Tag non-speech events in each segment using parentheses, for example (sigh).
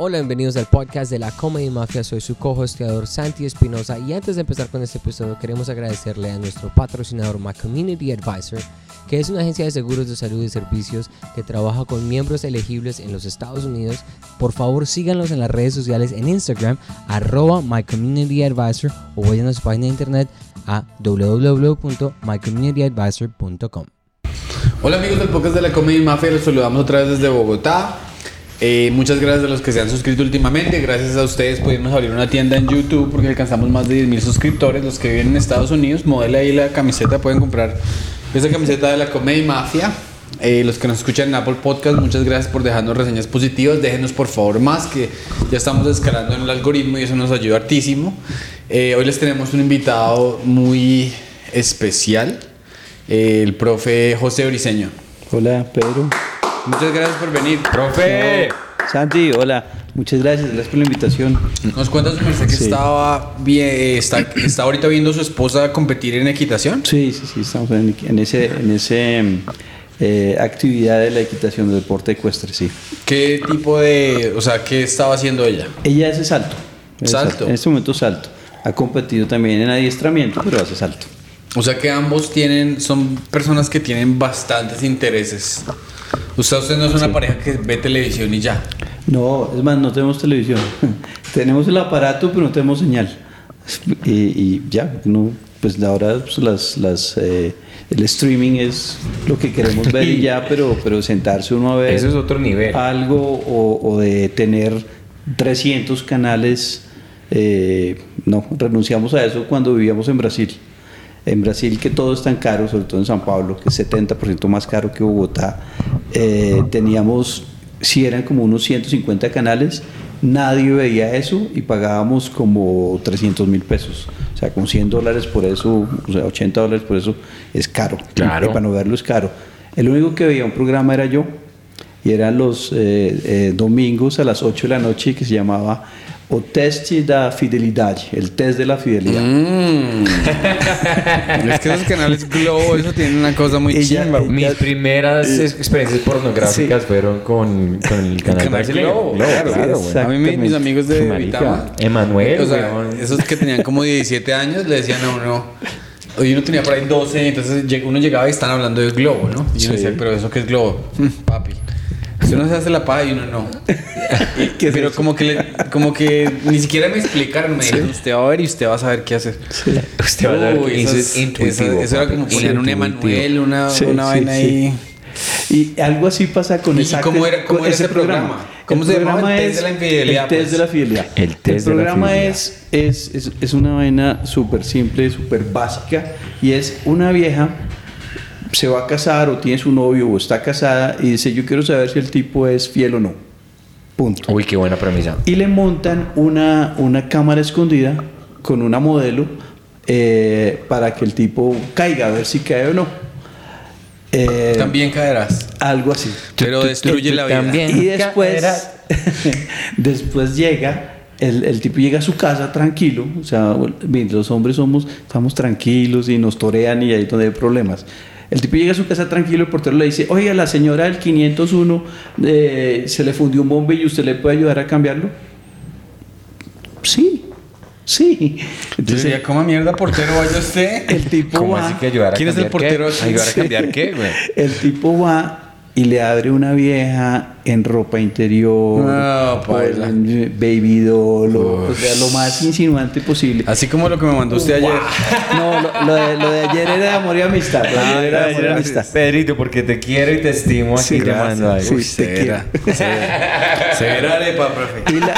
Hola, bienvenidos al podcast de la Comedy Mafia. Soy su co-hosteador Santi Espinosa y antes de empezar con este episodio queremos agradecerle a nuestro patrocinador My Community Advisor, que es una agencia de seguros de salud y servicios que trabaja con miembros elegibles en los Estados Unidos. Por favor, síganlos en las redes sociales en Instagram, arroba My Community Advisor o vayan a su página de internet a www.mycommunityadvisor.com. Hola amigos del podcast de la Comedy Mafia, los saludamos otra vez desde Bogotá. Eh, muchas gracias a los que se han suscrito últimamente. Gracias a ustedes pudimos abrir una tienda en YouTube porque alcanzamos más de 10.000 suscriptores. Los que viven en Estados Unidos, modela ahí la camiseta, pueden comprar esa camiseta de la Comedy Mafia. Eh, los que nos escuchan en Apple Podcast, muchas gracias por dejarnos reseñas positivas. Déjenos por favor más, que ya estamos escalando en el algoritmo y eso nos ayuda hartísimo. Eh, hoy les tenemos un invitado muy especial, el profe José Briseño. Hola, Pedro. Muchas gracias por venir. ¡Profe! Santi, hola. Muchas gracias, gracias por la invitación. ¿Nos cuentas, que Sí. estaba bien, está, está ahorita viendo a su esposa competir en equitación? Sí, sí, sí, estamos en, en ese, en ese eh, actividad de la equitación, del deporte ecuestre, sí. ¿Qué tipo de, o sea, qué estaba haciendo ella? Ella hace salto. Hace Salto. En este momento salto. Ha competido también en adiestramiento, pero hace salto. O sea que ambos tienen, son personas que tienen bastantes intereses. Usted, usted no es una pareja que ve televisión y ya. No, es más, no tenemos televisión. (laughs) tenemos el aparato, pero no tenemos señal. Y, y ya, no, pues ahora pues, las, las, eh, el streaming es lo que queremos ver y ya, pero, pero sentarse uno a ver Eso es otro nivel. algo o, o de tener 300 canales, eh, no, renunciamos a eso cuando vivíamos en Brasil. En Brasil que todo es tan caro, sobre todo en San Pablo, que es 70% más caro que Bogotá, eh, teníamos, si eran como unos 150 canales, nadie veía eso y pagábamos como 300 mil pesos. O sea, con 100 dólares por eso, o sea, 80 dólares por eso, es caro. Claro. Y para no verlo es caro. El único que veía un programa era yo, y eran los eh, eh, domingos a las 8 de la noche que se llamaba O Teste da Fidelidad, el test de la fidelidad. Mm. (laughs) es que esos canales Globo, eso tiene una cosa muy Ella- chimba. ella- Mis primeras experiencias pornográficas fueron con, con el canal, Canal brasileño. Globo, Globo, claro. claro, güey. A mí mis, amigos de Vitama, Emanuel, o sea, weón. esos que tenían como 17 años, le decían a uno, oye, uno tenía por ahí 12, entonces uno llegaba y están hablando de Globo, ¿no? Y uno Sí. decía, pero ¿eso qué es Globo? "Mm, papi. Usted no se hace la paja y uno no. (laughs) ¿Qué es pero como que, le- como que ni siquiera me explicaron, me dijeron, usted va a ver y usted va a saber qué hacer. Usted va a ver Uy, eso, es- intuitivo. Eso, eso era como ponían un. Emanuel, una, Sí, una sí, vaina sí. ahí. Y algo así pasa con ¿Y esa- cómo era- cómo era ese programa? ¿Cómo se llamaba? El test de la infidelidad, El test pues. de la fidelidad. El test de la programa fidelidad. es, es, es, es una vaina súper simple, súper básica, y es una vieja se va a casar o tiene su novio o está casada y dice yo quiero saber si el tipo es fiel o no. Punto. Uy, qué buena premisa. Y le montan una, una cámara escondida con una modelo eh, para que el tipo caiga, a ver si cae o no. Eh, También caerás. Algo así. Pero destruye la vida. también. Y después, (laughs) después llega, el, el tipo llega a su casa tranquilo, o sea, los hombres somos, estamos tranquilos y nos torean y ahí es donde hay problemas. El tipo llega a su casa tranquilo, el portero le dice, oiga, la señora del 501 eh, se le fundió un bombe y usted le puede ayudar a cambiarlo. Sí, sí. Yo Entonces decía, ¿cómo mierda portero vaya usted? (laughs) el tipo ¿Cómo va, así que ayudar a ¿Quién es el qué? portero? ¿Ayudar a cambiar qué, güey? (laughs) El tipo va y le abre una vieja en ropa interior, No, paila. con baby doll, o, sea, lo más insinuante posible. Así como lo que me mandó usted ayer. (laughs) No, lo, lo de, lo de ayer era de amor y amistad. Ayer era de amor y amistad. Pedrito, porque te quiero y te estimo aquí Sí, llamando gracias. ahí. Uy, te severa. Severa. Severa (laughs) arepa, profe. Y la,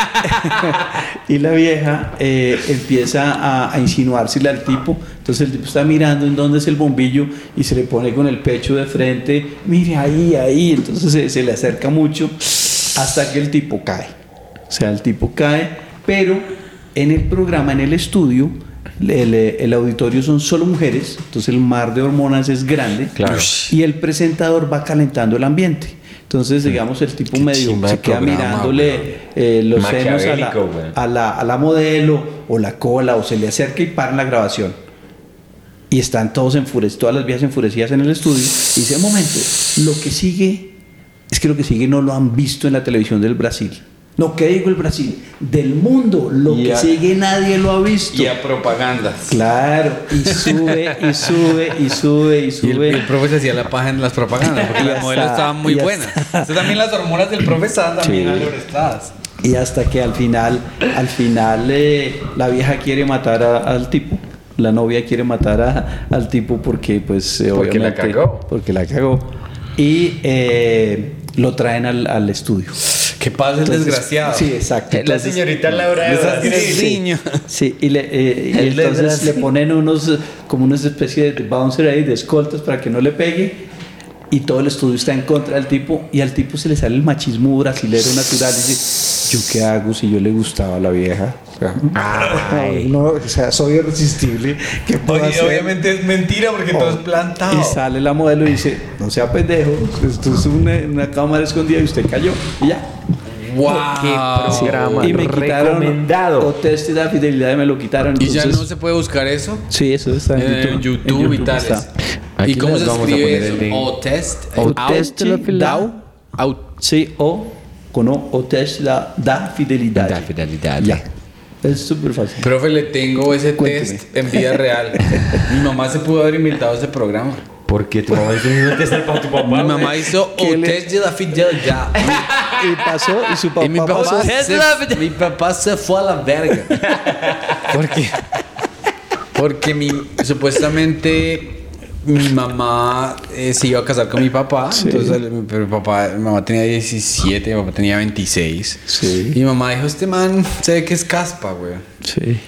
(laughs) y la vieja eh, empieza a, a insinuársele al tipo. Entonces el tipo está mirando en dónde es el bombillo y se le pone con el pecho de frente. Mire ahí, ahí. Entonces se, se le acerca mucho hasta que el tipo cae. O sea, el tipo cae, pero en el programa, en el estudio, el, el auditorio son solo mujeres. Entonces el mar de hormonas es grande. Claro. Y el presentador va calentando el ambiente. Entonces, digamos, el tipo medio chimba se queda programa, mirándole eh, los senos a la, a, la, a la modelo o la cola o se le acerca y paran la grabación. Y están todos enfurecidos, todas las viejas enfurecidas en el estudio. Y dice, un momento, lo que sigue es que lo que sigue no lo han visto en la televisión del Brasil. No, ¿qué digo el Brasil? Del mundo, lo Y que a- sigue nadie lo ha visto. Y a propagandas. Claro, y sube, y (laughs) sube, y sube, y Y el, sube. el profe se hacía la paja en las propagandas porque las modelos estaban muy buenas. Entonces también las hormonas del profe estaban también Sí. alorestadas. Y hasta que al final, al final eh, la vieja quiere matar a- al tipo. La novia quiere matar a- al tipo porque pues eh, Porque la cagó. Porque la cagó. Y eh, lo traen al, al estudio. Que pasa el desgraciado. Sí, exacto. La Entonces- señorita Laura Brasil. sí, niño. Sí, y, le, eh, y entonces le ponen unos, como una especie de bouncer ahí, de escoltas para que no le pegue. Y todo el estudio está en contra del tipo. Y al tipo se le sale el machismo brasilero natural. Dice, ¿yo qué hago si yo le gustaba a la vieja? O sea, no, o sea, soy irresistible. ¿Qué puedo Oye, hacer? obviamente es mentira porque todo es plantado. Y sale la modelo y dice, no sea pendejo, esto es una, una cámara escondida y usted cayó. Y ya. ¡Wow! Qué programa y me quitaron recomendado. o test de la fidelidad y me lo quitaron. ¿Y ya entonces- no se puede buscar eso? Sí, eso está en, En YouTube. YouTube, En y tales. ¿Y cómo se escribe eso? O test. O eh, test out- de la out- Sí, o con test da, da fidelidad. Da fidelidad. Ya. Es súper fácil. Profe, le tengo ese Cuénteme. test en vida real. Mi mamá se pudo haber inventado ese programa. Porque tu mamá hizo mismo test para tu papá. Mi mamá hizo ¿Qué o le- test de la fidelidad. (laughs) Y pasó, y su papá, Y mi papá, pasó. se, mi papá se fue a la verga. ¿Por qué? Porque mi, supuestamente mi mamá eh, se iba a casar con mi papá. Entonces, el- pero mi papá, mi mamá tenía 17, mi papá tenía 26. Sí. Y mi mamá dijo, este man se ve que es caspa, güey. Sí.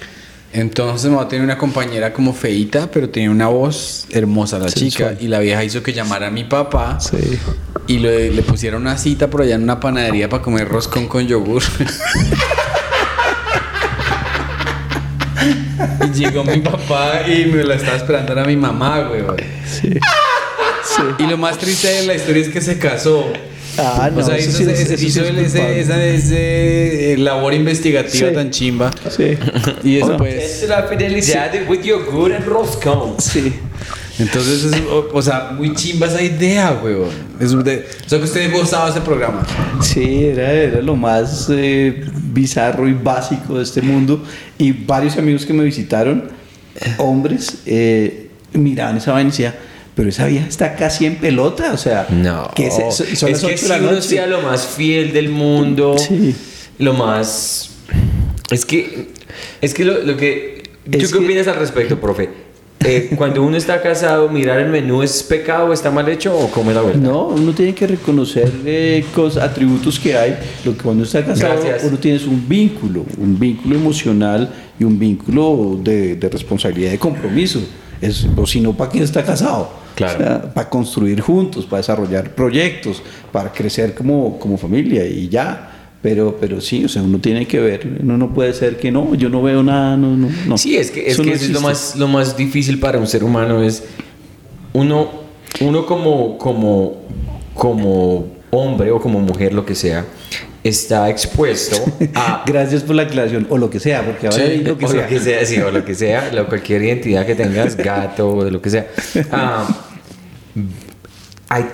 Entonces mi mamá tenía una compañera como feita, pero tenía una voz hermosa la chica. Y la vieja hizo que llamara a mi papá. Sí. Y le, le pusieron una cita por allá en una panadería para comer roscón con yogur. (laughs) y llegó mi papá y me la estaba esperando era mi mamá, güey. Sí. Sí. Y lo más triste de la historia es que se casó. Ah, no, o sea, eso hizo, sí ese- es- eso sí hizo es ese- esa ese, eh, labor investigativa Sí. tan chimba. Sí. Y después... de la fidelidad with yogur and roscón. Sí. Entonces, es, o, o sea, muy chimba esa idea, güey. Es de, o sea, que ustedes gozaba ese programa. Sí, era, era lo más eh, bizarro y básico de este mundo. Y varios amigos que me visitaron, hombres, eh, miraban esa vaina y decían, pero esa vieja está casi en pelota, o sea, No. que se- son es que 8 de si uno sea lo más fiel del mundo, Sí. lo más... Es que... Es que lo, lo que... ¿Tú Es qué que- opinas al respecto, profe? Eh, cuando uno está casado, mirar el menú es pecado, está mal hecho o cómo es la verdad? No, uno tiene que reconocer eh, cosas, atributos que hay. Lo que cuando está casado, Gracias. uno tiene un vínculo, un vínculo emocional y un vínculo de, de responsabilidad, de compromiso. Es, o si no, ¿para quién está casado? Claro. O sea, para construir juntos, para desarrollar proyectos, para crecer como, como familia y ya. Pero, pero sí, o sea, uno tiene que ver, uno no puede ser que no, yo no veo nada, no, no, no. Sí, es que, es, Eso que no eso es lo más, lo más difícil para un ser humano es uno, uno como, como, como hombre o como mujer, lo que sea, está expuesto (laughs) a Gracias por la aclaración, o lo que sea, porque ahora Sí, lo que o sea. lo que sea, sí, o lo que sea, lo- cualquier identidad que tengas, gato o lo que sea. Ah, hay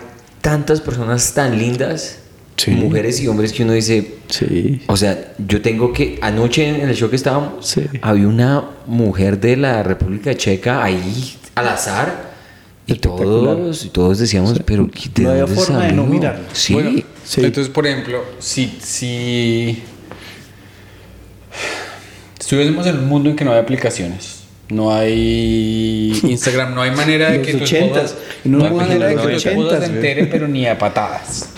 tantas personas tan lindas, Sí. mujeres y hombres, que uno dice, Sí. o sea, yo tengo que. Anoche en el show que estábamos, Sí. había una mujer de la República Checa ahí al azar. Y todos, y todos decíamos, pero ¿de No había dónde forma de no salió?" mirarlo. Sí. Bueno, Sí. Entonces, por ejemplo, si, si estuviésemos en un mundo en que no hay aplicaciones, no hay Instagram, no hay manera de (laughs) Los que un no hay manera de que los tu esposa ochentas, se güey. entere, pero ni a patadas.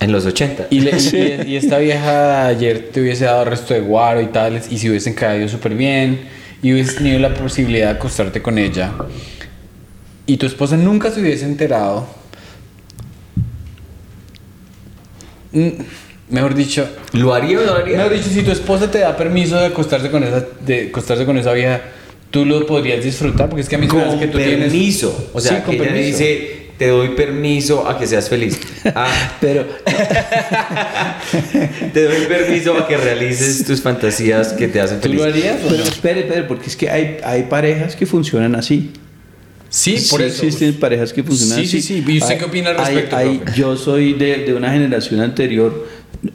En los 80. Y, le- (laughs) y- y esta vieja ayer te hubiese dado resto de guaro y tales, y si hubiesen caído súper bien, y hubieses tenido la posibilidad de acostarte con ella, y tu esposa nunca se hubiese enterado, mm, mejor dicho, ¿Lo haría o no lo haría? mejor dicho, si tu esposa te da permiso de acostarse con esa, de acostarse con esa vieja, tú lo podrías disfrutar, porque es que a mí se me con que tú tienes... permiso. O sea, Sí, con que ella permiso. dice, te doy permiso a que seas feliz. Ah, (laughs) Pero (laughs) te doy permiso a que realices tus fantasías que te hacen ¿Tú feliz. lo harías Pero no? espere, espere, porque es que hay, hay parejas que funcionan así. Sí, por eso. existen parejas que funcionan Sí, sí, así. sí. ¿Y usted Hay- qué opina al hay- respecto, hay- profe? yo soy de, de una generación anterior,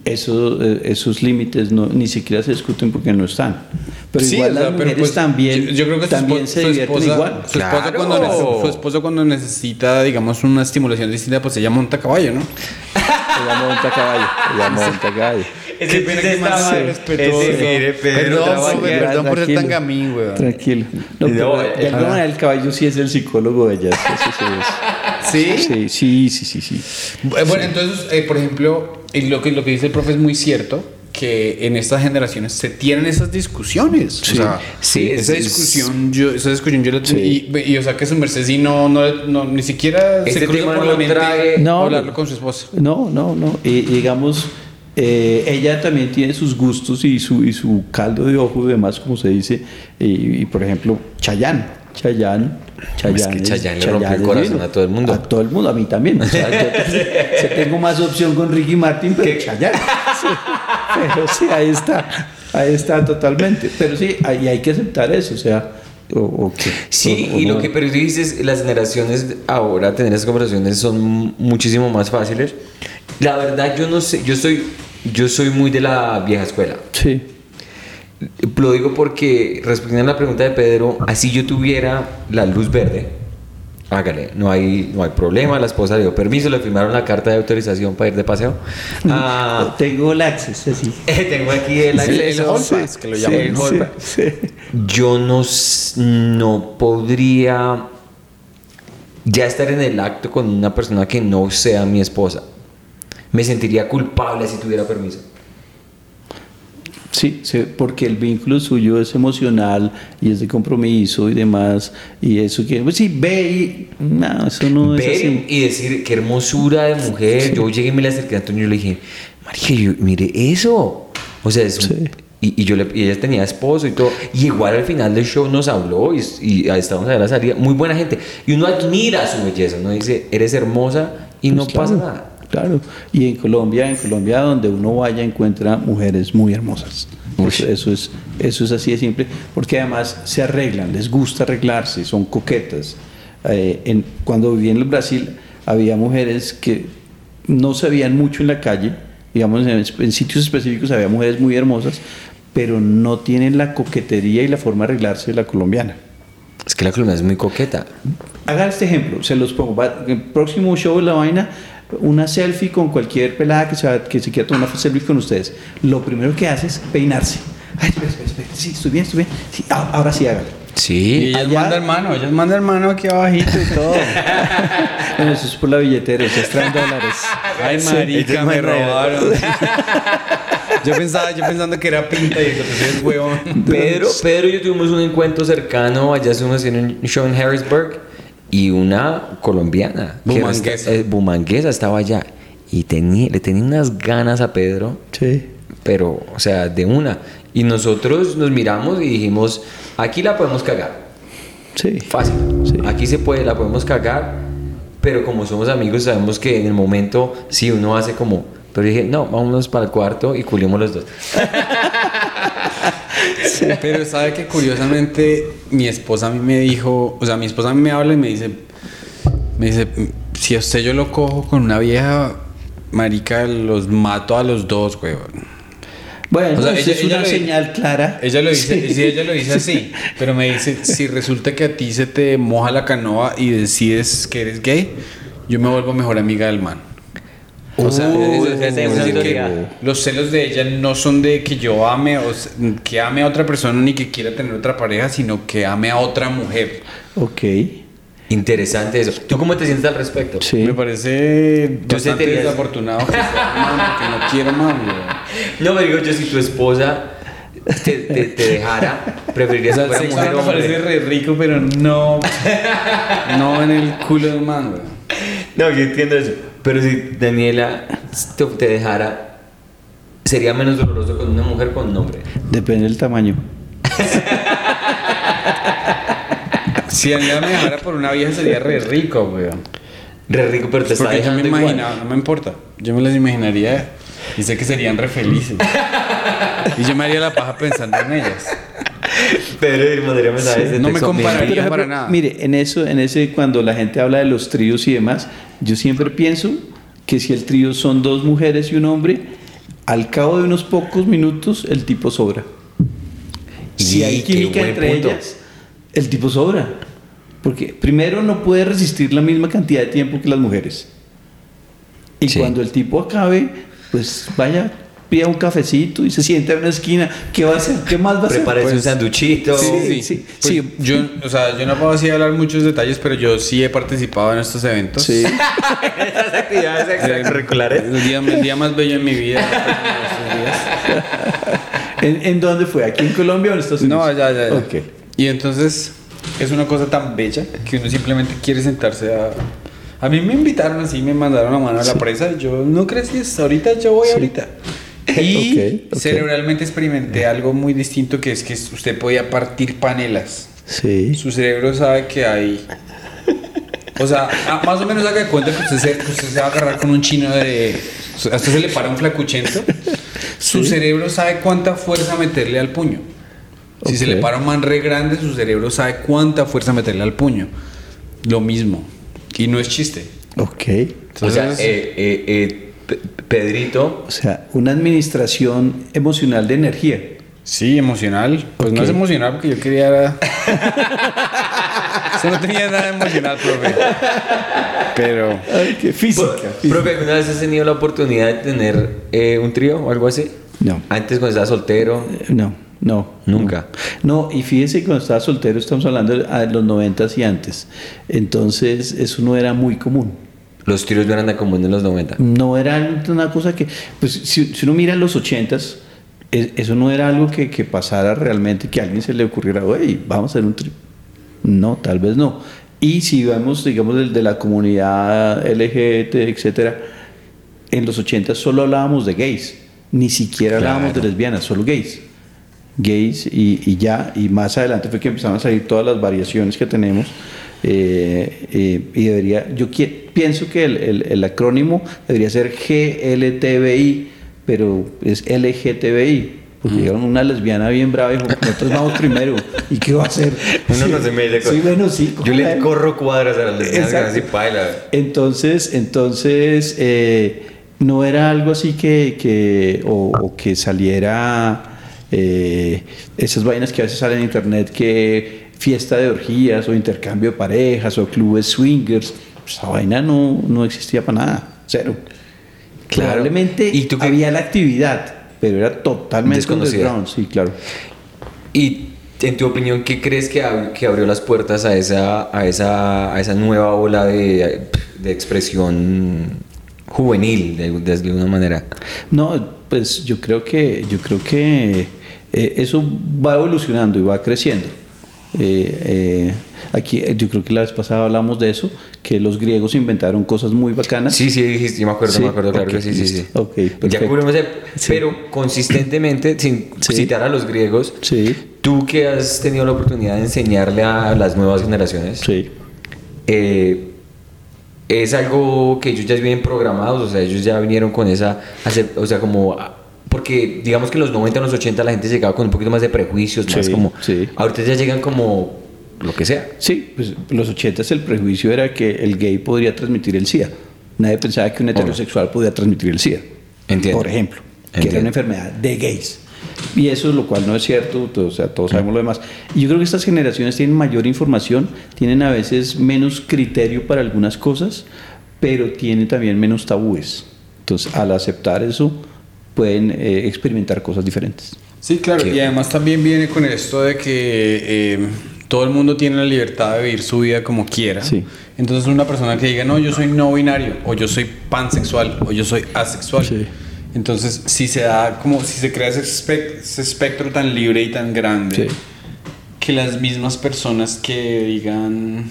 eso, eh, esos límites no, ni siquiera se discuten porque no están. Pero Sí, igual o sea, las pero mujeres pues, también, yo, yo creo que también se su divierten esposa, igual. Su esposo, Claro. cuando su esposo cuando necesita, digamos, una estimulación distinta, pues ella monta a caballo, ¿no? Ella monta a caballo, ella (laughs) monta a caballo. Ese pena que más estaba- respetuoso. ese, mire, Pedro, Perdón, profe, perdón por ser Tranquilo. tan gamín, weón. Tranquilo. No, No, pero de alguna manera el caballo sí es el psicólogo de ellas. eso sí es. ¿Sí? Sí, sí, sí, sí, sí. Bueno, entonces, eh, por ejemplo, y lo que, lo que dice el profe es muy cierto, que en estas generaciones se tienen esas discusiones. Sí. O sea, Sí, esa es- discusión, yo, esa discusión yo la Sí. y, y, o sea, que su merced sí no, no, no, ni siquiera Este se cruza tema por no la mente trae- No, hablarlo no. con su esposa. No, no, no. Y, y digamos, eh, ella también tiene sus gustos y su, y su caldo de ojo y demás, como se dice. Y, y, por ejemplo, Chayán. Chayán. Chayán que es- Chayanne le rompió el corazón divino. a todo el mundo. A todo el mundo, a mí también. O sea, yo (laughs) tengo más opción con Ricky Martin, pero Chayán. Sí, pero sí, ahí está. Ahí está totalmente. Pero sí, ahí hay que aceptar eso. O sea, que- Sí, o- o y lo que pero tú dices, las generaciones ahora tener esas conversaciones son muchísimo más fáciles. La verdad yo no sé, yo soy yo soy muy de la vieja escuela. Sí. Lo digo porque respondiendo a la pregunta de Pedro, así yo tuviera la luz verde, hágale, no hay no hay problema, la esposa le dio permiso, le firmaron la carta de autorización para ir de paseo. Ah, Tengo el acceso, así. (laughs) tengo aquí el Sí, el acceso. que lo Sí, llaman. el Sí, sí. yo no, no podría ya estar en el acto con una persona que no sea mi esposa. Me sentiría culpable si tuviera permiso. Sí, sí, porque el vínculo suyo es emocional y es de compromiso y demás. Y eso que, pues sí, ve y. No, eso no es así. y decir, qué hermosura de mujer. Yo llegué y me le acerqué a Antonio y le dije, María, mire eso. O sea, es un- Sí. y, y yo le, y ella tenía esposo y todo. Y igual al final del show nos habló y, y ahí estábamos a la salida. Muy buena gente. Y uno admira su belleza. Uno dice, eres hermosa y no Pues pasa nada. Claro. Y en Colombia, en Colombia, donde uno vaya, encuentra mujeres muy hermosas. Eso, eso es, eso es así de simple. Porque además se arreglan, les gusta arreglarse, son coquetas. Eh, en, cuando viví en el Brasil, había mujeres que no se veían mucho en la calle. Digamos, en, en sitios específicos había mujeres muy hermosas, pero no tienen la coquetería y la forma de arreglarse de la colombiana. Es que la colombiana es muy coqueta. Haga este ejemplo, se los pongo. Va- El próximo show de la vaina, una selfie con cualquier pelada que se, va- que se quiera tomar una selfie con ustedes. Lo primero que hace es peinarse. Ay, espera, espera, espera. Sí, estoy bien, estoy bien. Sí, ah, ahora sí, hágalo. Y Sí. ellas Allá- mandan mano, ellas mandan mano aquí abajito y todo. (laughs) Bueno, eso es por la billetera, se extraen dólares. (laughs) Ay, Sí, marica, me robaron. (laughs) yo pensaba, yo pensando que era pinta y eso, pues es huevón. Pedro, Pedro y yo tuvimos un encuentro cercano, allá estuvimos haciendo un show en Harrisburg y una colombiana, Bumanguesa. eh, bumanguesa estaba allá y tenía, le tenía unas ganas a Pedro, Sí. pero, o sea, de una. Y nosotros nos miramos y dijimos, aquí la podemos cagar, Sí. fácil. Sí. Aquí se puede, la podemos cagar, pero como somos amigos sabemos que en el momento sí uno hace como... Pero dije, no, vámonos para el cuarto y culimos los dos. (laughs) Pero sabe que curiosamente mi esposa a mí me dijo, o sea, mi esposa a mí me habla y me dice, me dice, si a usted yo lo cojo con una vieja marica, los mato a los dos, weón. Bueno, O sea, eso ella- es ella una lo- señal clara. Ella lo dice, Sí. sí, ella lo dice así, pero me dice, si resulta que a ti se te moja la canoa y decides que eres gay, yo me vuelvo mejor amiga del man. O sea, Uy, es- es- esa es decir, que teoría. los celos de ella no son de que yo ame o que ame a otra persona ni que quiera tener otra pareja, sino que ame a otra mujer. Ok. Interesante eso. ¿Tú cómo te sientes al respecto? Sí. Me parece Yo bastante sentiría- desafortunado que sea porque no quiero más. (laughs) No, me digo yo, si tu esposa te, te- te dejara, preferirías O que sea, fuera mujer me parece re rico, pero no, (laughs) no en el culo de un man. No, yo entiendo eso. Pero si Daniela te, te dejara, sería menos doloroso con una mujer o con un hombre. Depende del tamaño. (laughs) Si ella me dejara por una vieja sería re rico, güey. Re rico, pero te está Porque yo me dejando igual. imaginaba, no me importa. Yo me las imaginaría y sé que serían re felices. (laughs) y yo me haría la paja pensando en ellas. (laughs) Pero no me compararía. para nada. Mire, en eso, en ese, cuando la gente habla de los tríos y demás, yo siempre pienso que si el trío son dos mujeres y un hombre, Al cabo de unos pocos minutos, el tipo sobra. Si Y hay qué química entre punto. ellas, el tipo sobra. Porque primero no puede resistir la misma cantidad de tiempo que las mujeres. Y Sí. cuando el tipo acabe, pues vaya, pida un cafecito y se sienta en una esquina. ¿Qué va a hacer? ¿Qué más va a hacer? Prepárese un Pues, sanduchito. Sí, Sí, sí, Pues sí. Yo, o sea, yo no puedo así hablar muchos detalles, pero yo sí he participado en estos eventos. Sí. (laughs) (laughs) Esas actividades extracurriculares. El día, el día más bello en mi vida. ¿En, en dónde fue? ¿Aquí en Colombia o en Estados No, Unidos? ya, ya, ya. Ok. Y entonces es una cosa tan bella que uno simplemente quiere sentarse a... A mí me invitaron así, me mandaron a mano a la presa y yo no crecí ahorita, yo voy ahorita. (laughs) Y Ok, ok. cerebralmente experimenté algo muy distinto que es que usted podía partir panelas. Sí. Su cerebro sabe que hay... O sea, más o menos haga de cuenta que usted se, usted se va a agarrar con un chino de... A usted se le para un flacuchento. Su Sí. cerebro sabe cuánta fuerza meterle al puño. Si se Ok. le para un man re grande, su cerebro sabe cuánta fuerza meterle al puño. Lo mismo. Y no es chiste. Ok. O sea, Entonces- eh, eh, eh, Pedrito, O sea, una administración emocional de energía. Sí, emocional. Pues no es emocional porque yo quería... era- (laughs) Eso no tenía nada emocional, profe. Pero... Ay, qué física. Pro- profe, ¿alguna vez has tenido la oportunidad de tener eh, un trío o algo así? No. Antes cuando estabas soltero. No, no. Nunca. No, y fíjese que cuando estaba soltero, estamos hablando de de los noventas y antes. Entonces, eso no era muy común. Los tríos no eran tan comunes en los 90. No era una cosa que, pues si, si uno mira los ochentas, es- eso no era algo que, que pasara realmente, que a alguien se le ocurriera, oye, vamos a hacer un tri-". No, tal vez no. Y si vemos, digamos, del- de, la comunidad LGBT, etcétera, en los ochentas solo hablábamos de gays, ni siquiera hablábamos de Claro. lesbianas, solo gays. Gays y, y ya, y más adelante fue que empezaron a salir todas las variaciones que tenemos. Eh, eh, y debería, yo pienso que el, el- el acrónimo debería ser GLTBI, pero es LGTBI. Porque llegaron una lesbiana bien brava y dijo, nosotros vamos primero. ¿Y qué va a hacer? (laughs) Uno no se Sí, bueno, sí. Yo le corro cuadras a las lesbianas así paila. Entonces, entonces eh, no era algo así que, que o, o que saliera eh, esas vainas que a veces salen en internet que fiesta de orgías o intercambio de parejas o clubes swingers. Esa vaina no, no existía para nada, cero. Claro. Probablemente ¿Y tú había la actividad, pero era totalmente Desconocida. sí, claro. Y en tu opinión, ¿qué crees que, ab- que abrió las puertas a esa, a esa, a esa nueva ola de, de expresión juvenil, de, de alguna manera? No, pues yo creo que, yo creo que eh, eso va evolucionando y va creciendo. Eh, eh, aquí eh, yo creo que la vez pasada hablamos de eso, que los griegos inventaron cosas muy bacanas. Sí, sí, dijiste, yo me acuerdo, Sí, me acuerdo, claro que sí, sí, sí. listo. Ok, ya cubrimos Sí. pero consistentemente, sin Sí. citar a los griegos, Sí, tú que has tenido la oportunidad de enseñarle a las nuevas generaciones, sí. eh, es algo que ellos ya vienen programados, o sea, ellos ya vinieron con esa, o sea, como, porque digamos que en los 90, en los 80 la gente llegaba con un poquito más de prejuicios, más Sí, como, sí. ahorita ya llegan como lo que sea. Sí, pues los ochentas el prejuicio era que el gay podría transmitir el SIDA. Nadie pensaba que un heterosexual podía transmitir el SIDA. Entiendo. Por ejemplo, que Entiendo. era una enfermedad de gays. Y eso es lo cual no es cierto, to- o sea, todos sabemos lo demás. Y yo creo que estas generaciones tienen mayor información, tienen a veces menos criterio para algunas cosas, pero tienen también menos tabúes. Entonces, al aceptar eso, pueden eh, experimentar cosas diferentes. Sí, claro. Qué- Y además también viene con esto de que eh, todo el mundo tiene la libertad de vivir su vida como quiera. Sí. Entonces una persona que diga, no, yo soy no binario, o yo soy pansexual, o yo soy asexual. Sí. Entonces, si se da como, si se crea ese, espe- ese espectro tan libre y tan grande, Sí. que las mismas personas que digan,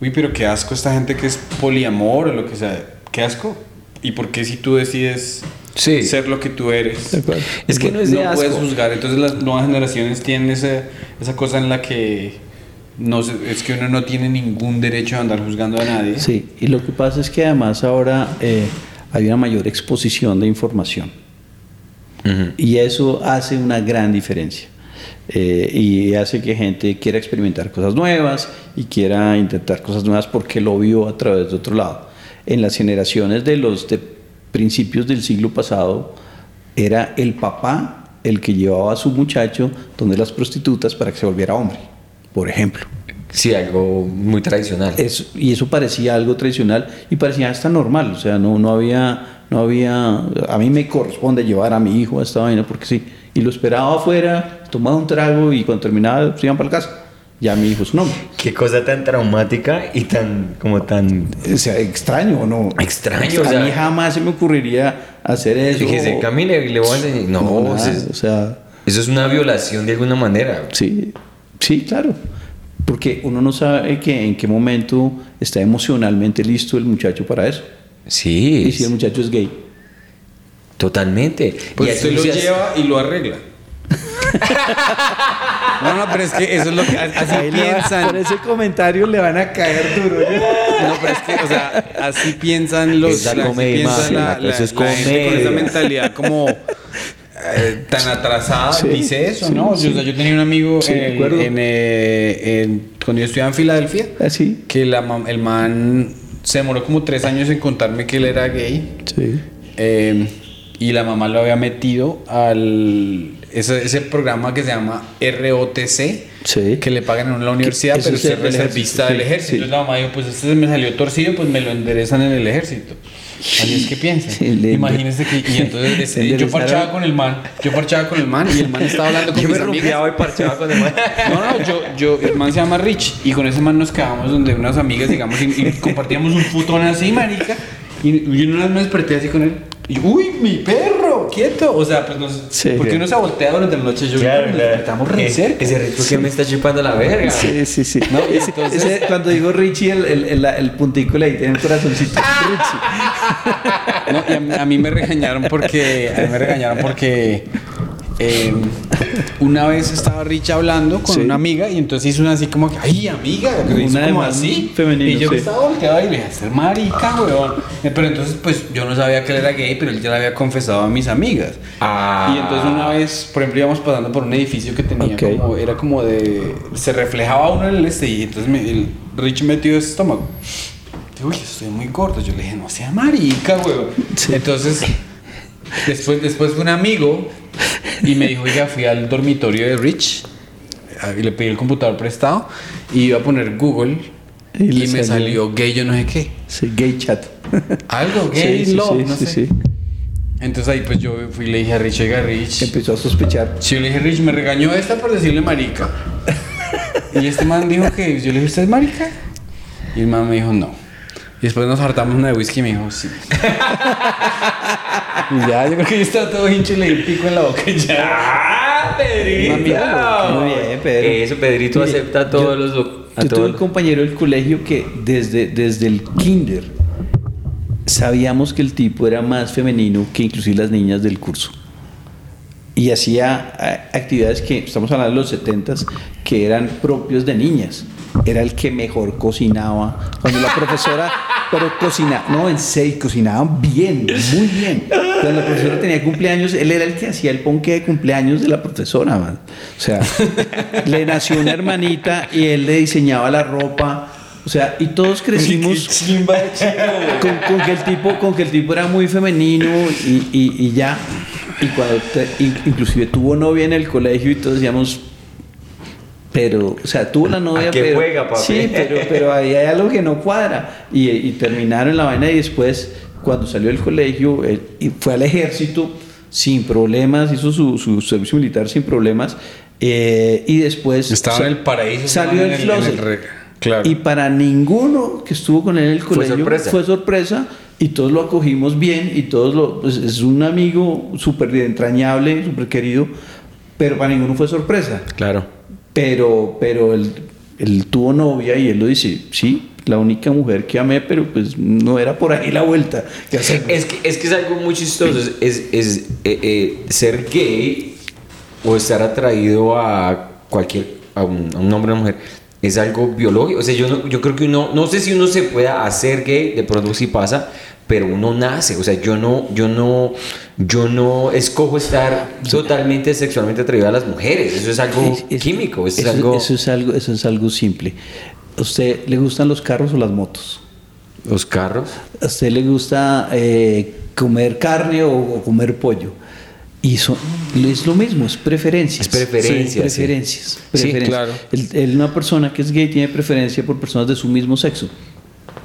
uy, pero qué asco esta gente que es poliamor o lo que sea, qué asco. ¿Y por qué si tú decides Sí. ser lo que tú eres? Es que no es de asco. puedes juzgar. Entonces las nuevas generaciones tienen esa, esa cosa en la que no es que uno no tiene ningún derecho a andar juzgando a nadie. Sí, y lo que pasa es que además ahora eh, hay una mayor exposición de información. Ujú. Y eso hace una gran diferencia. Eh, y hace que gente quiera experimentar cosas nuevas y quiera intentar cosas nuevas porque lo vio a través de otro lado. En las generaciones de los de principios del siglo pasado, era el papá el que llevaba a su muchacho donde las prostitutas para que se volviera hombre, por ejemplo. Sí, algo muy tradicional. Eso- y eso parecía algo tradicional y parecía hasta normal, o sea, no, no había, no había, a mí me corresponde llevar a mi hijo a esta vaina porque sí, y lo esperaba afuera, tomaba un trago y cuando terminaba se iban para la casa, ya mi hijo es un hombre. Qué cosa tan traumática y tan, como tan... O sea, extraño o no. Extraño, A o sea- mí jamás se me ocurriría hacer eso. Que se camine y le voy a enseñar. No, No, eso, nada, es, o sea, eso es una violación de alguna manera. sí, sí, claro. Porque uno no sabe que en qué momento está emocionalmente listo el muchacho para eso. Sí, Y si el muchacho es gay. totalmente. Pues Y usted lo lleva y lo arregla. (laughs) No, no, pero es que eso es lo que así Ahí le va- piensan. por ese comentario le van a caer duro. No, pero es que, o sea, así piensan los. Es la así comedia, piensa la, la cosa la- es la gente con esa mentalidad como eh, tan atrasada. Sí, dice eso, sí, ¿no? sí. O sea, yo tenía un amigo en- acuerdo. en, eh, en- cuando yo estudiaba en Filadelfia Así. que la, el man se demoró como tres años en contarme que él era gay. Sí. Eh, y la mamá lo había metido al ese, ese programa que se llama ROTC, Sí. que le pagan en la universidad, pero es usted es reservista del ejército. Entonces la mamá dijo, pues este me salió torcido, pues me lo enderezan en el ejército. Así es que le- Imagínense que... Y entonces (laughs) ese- yo parchaba con el man, yo parchaba con el man y el man estaba hablando (laughs) con Yo me mis amigas. rumbeaba y parchaba con el man. (laughs) No, no, yo, yo, el man se llama Rich y con ese man nos quedábamos donde unas amigas, digamos, y, y compartíamos un putón así, marica. Y, y una vez me desperté así con él. Y, uy, mi perro, quieto. O sea, pues nos, Sí, ¿por qué sí. no se voltea durante la noche? Yo Claro, nos claro. despertamos re Eh, cerca. Ese ritmo que me está chupando la verga. Sí, sí, sí. No, y Ese- entonces- ese- cuando digo Richie, el, el, el, el puntico le tiene el corazoncito. (laughs) Richie. No, y a, mí- a mí me regañaron porque. A mí me regañaron porque. Eh, una vez estaba Rich hablando con Sí. una amiga y entonces hizo una así como que, ay, amiga, Una de como más así. femenino, y yo sí. estaba volteado y le dije, ser marica, weón. Eh, Pero entonces, pues yo no sabía que él era gay, pero él ya le había confesado a mis amigas. Ah. Y entonces una vez, por ejemplo, íbamos pasando por un edificio que tenía Ok. como, era como de, se reflejaba uno en el este y entonces me- el Rich metió ese estómago. Uy, estoy muy gordo. Yo le dije, no sea marica, weón. Entonces, después, después fue un amigo y me dijo, oiga, fui al dormitorio de Rich ah, y le pedí el computador prestado y iba a poner Google Y y, le me salió. salió gay, yo no sé qué. Sí, gay chat. Algo, gay, Sí, sí, love, sí, no sí, sé. Entonces ahí pues yo fui y le dije a Rich, oiga, Rich. Empezó a sospechar. Sí, yo le dije, Rich, me regañó esta por decirle marica. (laughs) Y este man dijo que yo le dije, ¿usted es marica? Y el man me dijo, no. Y después nos hartamos una de whisky y me dijo, sí. (laughs) y ya, yo creo que yo estaba todo hincho y le di un pico en la boca y ya. ¡Ah, Pedrito! Muy bien, Pedro. Eso, Pedrito Mire, acepta a todos los... lo- A Yo tuve todos un compañero del colegio que desde, desde el kinder sabíamos que el tipo era más femenino que inclusive las niñas del curso. Y hacía eh, actividades que, estamos hablando de los 70 que eran propios de niñas. Era el que mejor cocinaba. Cuando la profesora, pero cocinaba, no, en serio, cocinaba bien, muy bien. Cuando la profesora tenía cumpleaños, él era el que hacía el ponque de cumpleaños de la profesora, man. O sea, (laughs) le nació una hermanita y él le diseñaba la ropa. O sea, y todos crecimos con, con que el tipo, con que el tipo era muy femenino y, y- y ya. Y cuando te- inclusive tuvo novia en el colegio y todos decíamos, pero, o sea, tuvo la novia, ¿A qué pero, juega, papi? sí, pero, pero ahí hay algo que no cuadra. Y, y terminaron la vaina y después, cuando salió del colegio, él- y fue al ejército sin problemas, hizo su, su servicio militar sin problemas. eh, y después Estaba en el paraíso. salió del el- el closet. re- Claro. Y para ninguno que estuvo con él en el Fue colegio sorpresa. fue sorpresa y todos lo acogimos bien y todos lo pues, es un amigo súper entrañable, súper querido, pero para ninguno fue sorpresa. Claro. Pero pero él, él tuvo novia y él lo dice, sí, la única mujer que amé, pero pues no era por ahí la vuelta. Es que, es que es algo muy chistoso. Es, es, es, eh, eh, ser gay o estar atraído a cualquier, a un, a un hombre o mujer, es algo biológico. O sea, yo, no, yo creo que uno, no sé si uno se pueda hacer gay, de pronto sí pasa, pero uno nace. O sea, yo no, yo no, yo no escojo estar totalmente sexualmente atraído a las mujeres. Eso es algo Es- es- químico. Eso, eso, es algo. eso es algo, eso es algo simple. ¿A usted le gustan los carros o las motos? Los carros. ¿A usted le gusta eh, comer carne o, o comer pollo? Y son, es lo mismo, es preferencias. Es preferencias, Sí, preferencias. Sí, preferencias. claro. El- el- una persona que es gay tiene preferencia por personas de su mismo sexo.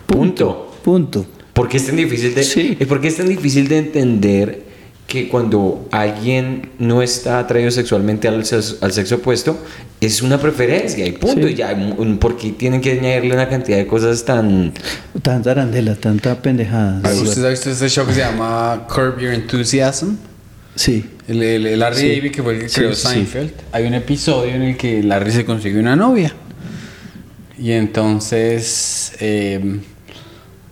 Punto. Punto. ¿Por qué es tan difícil de, Sí. ¿por qué es tan difícil de entender que cuando alguien no está atraído sexualmente al, al sexo opuesto, es una preferencia y punto? Sí. Y ya, mm, ¿por qué tienen que añadirle una cantidad de cosas tan... Tanta arandela, tanta pendejada. ¿Usted ha visto este show que se llama Curb Your Enthusiasm? Sí. El, el- el Larry Sí. David, que fue el que Sí, creó sí. Seinfeld. Hay un episodio en el que Larry se consigue una novia. Y entonces eh,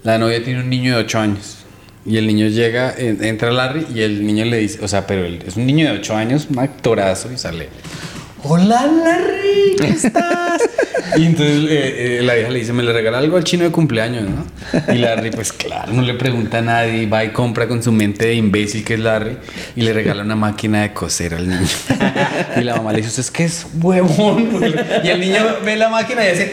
la novia tiene un niño de 8 años. Y el niño llega, en- entra Larry y el niño le dice, o sea, pero él es un niño de 8 años, un actorazo, y sale. Hola Larry, ¿cómo (laughs) estás? Y entonces eh, eh, la hija le dice, me le regala algo al chino de cumpleaños, ¿no? Y Larry, pues claro, no le pregunta a nadie, va y compra con su mente de imbécil que es Larry y le regala una máquina de coser al niño. y la mamá le dice, ¿usted es que es huevón? Y el niño ve la máquina y hace...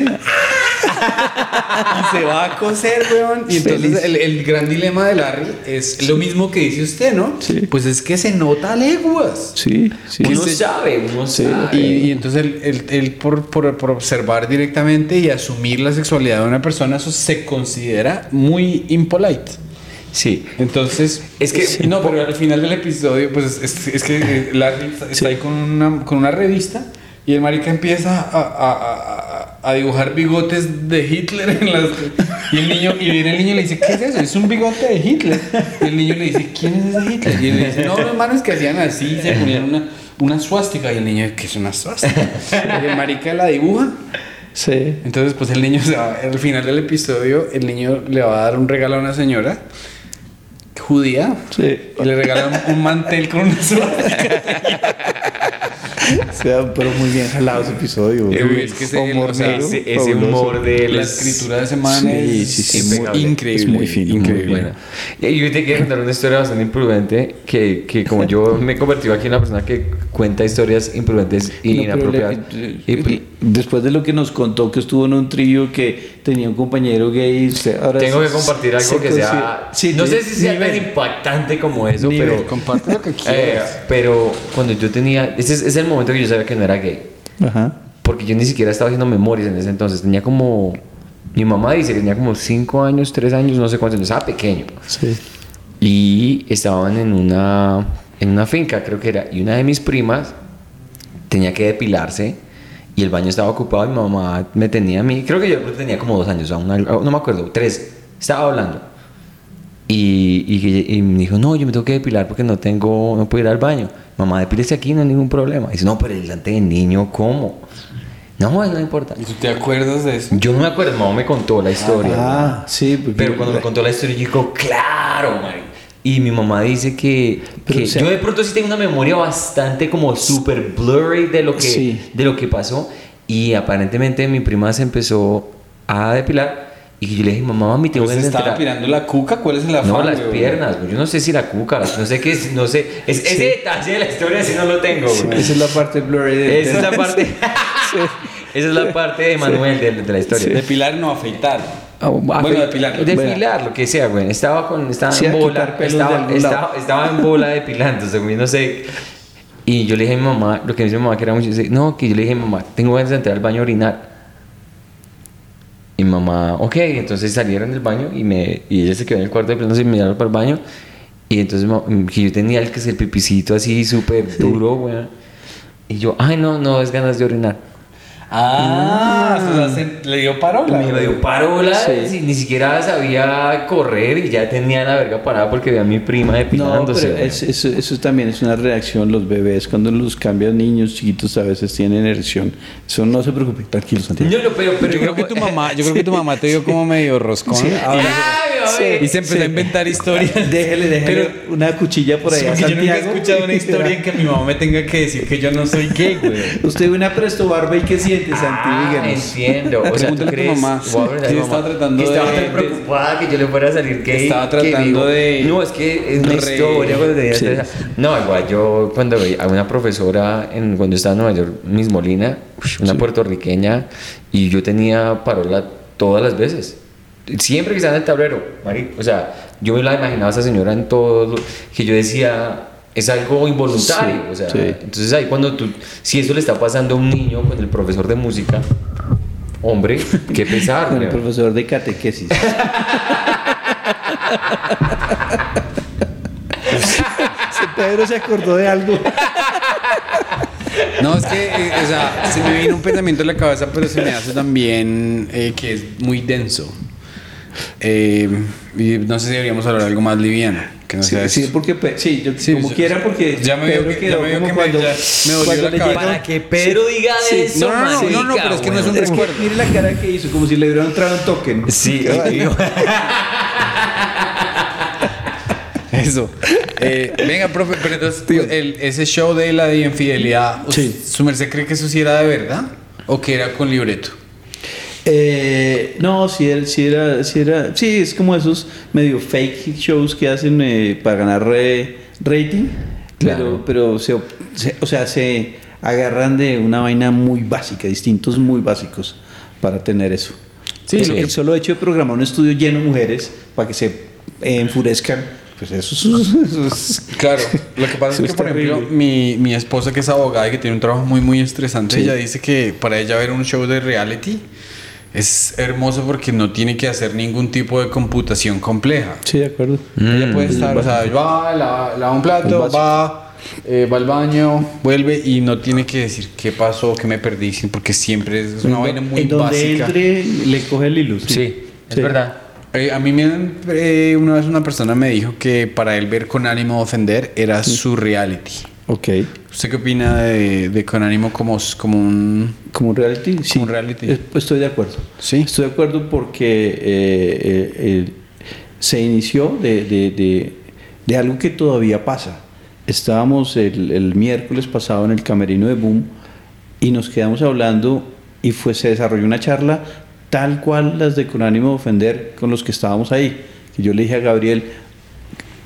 y se va a coser, weón. Y entonces el, el gran dilema de Larry es lo mismo que dice usted, ¿no? Sí. Pues es que se nota a leguas. Sí, sí. Uno se- sabe, uno sabe. Y, y entonces él, él- él por, por- por observar directamente y asumir la sexualidad de una persona, eso se considera muy impolite. Sí. Entonces, Es que- sí, no, pero al final del episodio, pues es, es que eh, Larry está, está ahí con una, con una revista y el marica empieza a, a- a- a- dibujar bigotes de Hitler en las. Y el niño, y viene el niño y le dice, ¿qué es eso? Es un bigote de Hitler. Y el niño le dice, ¿quién es ese Hitler? Y él le dice, no, los hermanos que hacían así, se ponían una, una suástica. Y el niño, ¿qué es una suástica? Y el marica la dibuja. Sí. Entonces, pues el niño, (laughs) se va- al final del episodio, el niño le va a dar un regalo a una señora judía Sí. y le regala un, mantel con una suástica. (laughs) (laughs) Sea, pero muy bien jalado ese episodio. Eh, es que ese- Humor o sea, negro, ese, ese humor de La las- escritura de ese man Sí, es, sí, sí, es muy- muy increíble. es muy fino, muy increíble. Bueno, y yo te quiero contar una historia bastante imprudente que, que como yo me he convertido aquí en la persona que cuenta historias imprudentes y No, inapropiadas. le- y- pues, después de lo que nos contó que estuvo en un trío que tenía un compañero gay, usted ahora tengo que compartir algo se que sea... no sé si sea tan impactante como eso, Nivel. pero... Comparte lo que (laughs) eh, quieras. pero cuando yo tenía... Ese es, es el momento que yo sabía que no era gay. Ajá. Porque yo ni siquiera estaba haciendo memorias en ese entonces. Tenía como... Mi mamá dice que tenía como 5 años, 3 años, no sé cuántos. Estaba pequeño. Sí. Y estaban en una, en una finca, creo que era. Y una de mis primas tenía que depilarse y el baño estaba ocupado y mi mamá me tenía a mí. Creo que yo tenía como dos años, o sea, una- no me acuerdo, tres. Estaba hablando. Y, y, y me dijo, no, yo me tengo que depilar porque no tengo, no puedo ir al baño. Mamá, depílese aquí, no hay ningún problema. dice, no, pero delante del niño, ¿cómo? No, no importa. ¿Y tú te acuerdas de eso? Yo no me acuerdo, mamá me contó la historia. Ah, sí. porque- Pero cuando me contó la historia, yo digo, claro, man. Y mi mamá dice que, Pero, que o sea- yo de pronto sí tengo una memoria bastante como super blurry de lo que, Sí. de lo que pasó. Y aparentemente mi prima se empezó a depilar. Y yo le dije, mamá, mami, tengo ¿Pero que se estaba pirando la cuca? ¿Cuál es el afán? No, las güey? piernas, güey. Yo no sé si la cuca, no sé qué es, no sé. Es, Ese detalle de la historia sí no lo tengo, güey. Esa es la parte blurry de Esa es la parte. (laughs) Esa es la parte de Manuel de, de la historia. Depilar no afeitar. Ah, bueno, depilar. Depilar, lo que sea, güey. Estaba con, estaba Sí, en a bola, estaba, estaba, estaba en bola depilando, según yo no sé. Y yo le dije a mi mamá, lo que me dice mi mamá que era mucho, no, que yo le dije a mi mamá, tengo ganas de entrar al baño a orinar. Y mamá, ok, entonces salieron del baño y, me, y ella se quedó en el cuarto depilándose y me miraron para el baño. Y entonces que yo tenía el que es el pipicito así súper duro, güey. Y yo, ay, no, no, es ganas de orinar. Ah, o sea, se- le dio parola. Me dio parola, si- ni siquiera sabía correr y ya tenía la verga parada porque veía a mi prima No, depilándose. pero güey. es- eso, eso también es una reacción. Los bebés, cuando los cambian niños chiquitos, a veces tienen erección. Eso no se preocupe, tranquilo, Santiago. No, no, pero, pero yo creo que tu mamá, yo creo que tu mamá te dio como medio roscón. Ahora- Ay, y se empezó a inventar historias. Déjele, déjele una cuchilla por ahí Sí, a yo nunca he escuchado una historia en que mi mamá me tenga que decir que yo no soy gay, güey. Usted ve una presto barba y qué siente, Santi, Ah, entiendo. O sea, ¿tú crees? mamá. Sí, estaba tratando que estaba de- tan preocupada que yo le fuera a salir gay. Estaba que tratando de- No, es que es una Re- historia cuando tenía Sí. No, igual yo cuando veía a una profesora en, cuando estaba en Nueva York, Miss Molina, una puertorriqueña, y yo tenía parola todas las veces. Siempre que estaba en el tablero. O sea, yo me la imaginaba a esa señora en todo. Que yo decía, es algo involuntario. Sí, o sea, sí. entonces ahí cuando tú, si eso le está pasando a un niño con el profesor de música, hombre, qué (laughs) pesar. Con el profesor de catequesis. (laughs) Si Pedro se acordó de algo. No, es que, eh, o sea, se me vino un pensamiento en la cabeza, pero se me hace también eh, que es muy denso. Eh, y no sé si deberíamos hablar de algo más liviano. Que no Sí, sea sí, esto. porque Pe- sí, yo- Sí, como yo- quiera, porque ya me veo Pedro que- ya quedó me veo como que me- cuando, ya me dolió cuando la llega- Para que Pedro diga Sí, eso, no, no, no, no, no, marica, pero es que no es un weón. Es que recuerdo. mire la cara que hizo, como si le hubieran entrado un token. Sí, (laughs) (laughs) Eso. Eh, venga, profe, pero entonces el- ese show de la de infidelidad, Sí. ¿su merced cree que eso sí era de verdad? ¿O que era con libreto? Eh, no, sí era, sí era, sí era, sí, es como esos medio fake shows que hacen eh, para ganar rating, Claro. pero, pero se, se- o sea, se agarran de una vaina muy básica, distintos muy básicos para tener eso. Sí, el, solo hecho de programar un estudio lleno de mujeres para que se eh, enfurezcan, pues eso, es- (laughs) eso es- Claro, lo que pasa es Eso que, por ejemplo, mi, mi esposa, que es abogada y que tiene un trabajo muy, muy estresante, Sí. ella dice que para ella ver un show de reality es hermoso porque no tiene que hacer ningún tipo de computación compleja. Sí, de acuerdo. Ella puede estar, o sea, va, lava, lava un plato, va, eh, va al baño, vuelve y no tiene que decir qué pasó, qué me perdí, sí, porque siempre es una vaina muy en donde básica. entre, le coge el hilo. sí, es Sí. verdad. Eh, a mí me, eh, una vez una persona me dijo que para él ver con ánimo de ofender era su reality. Ok. ¿Usted qué opina de, de con ánimo como, como un... ¿Como un reality? Sí. un reality. Es- estoy de acuerdo. Sí. Estoy de acuerdo porque eh, eh, eh, se inició de, de- de- algo que todavía pasa. Estábamos el, el miércoles pasado en el camerino de Boom y nos quedamos hablando y fue, se desarrolló una charla tal cual las de con ánimo de ofender con los que estábamos ahí. Que yo le dije a Gabriel,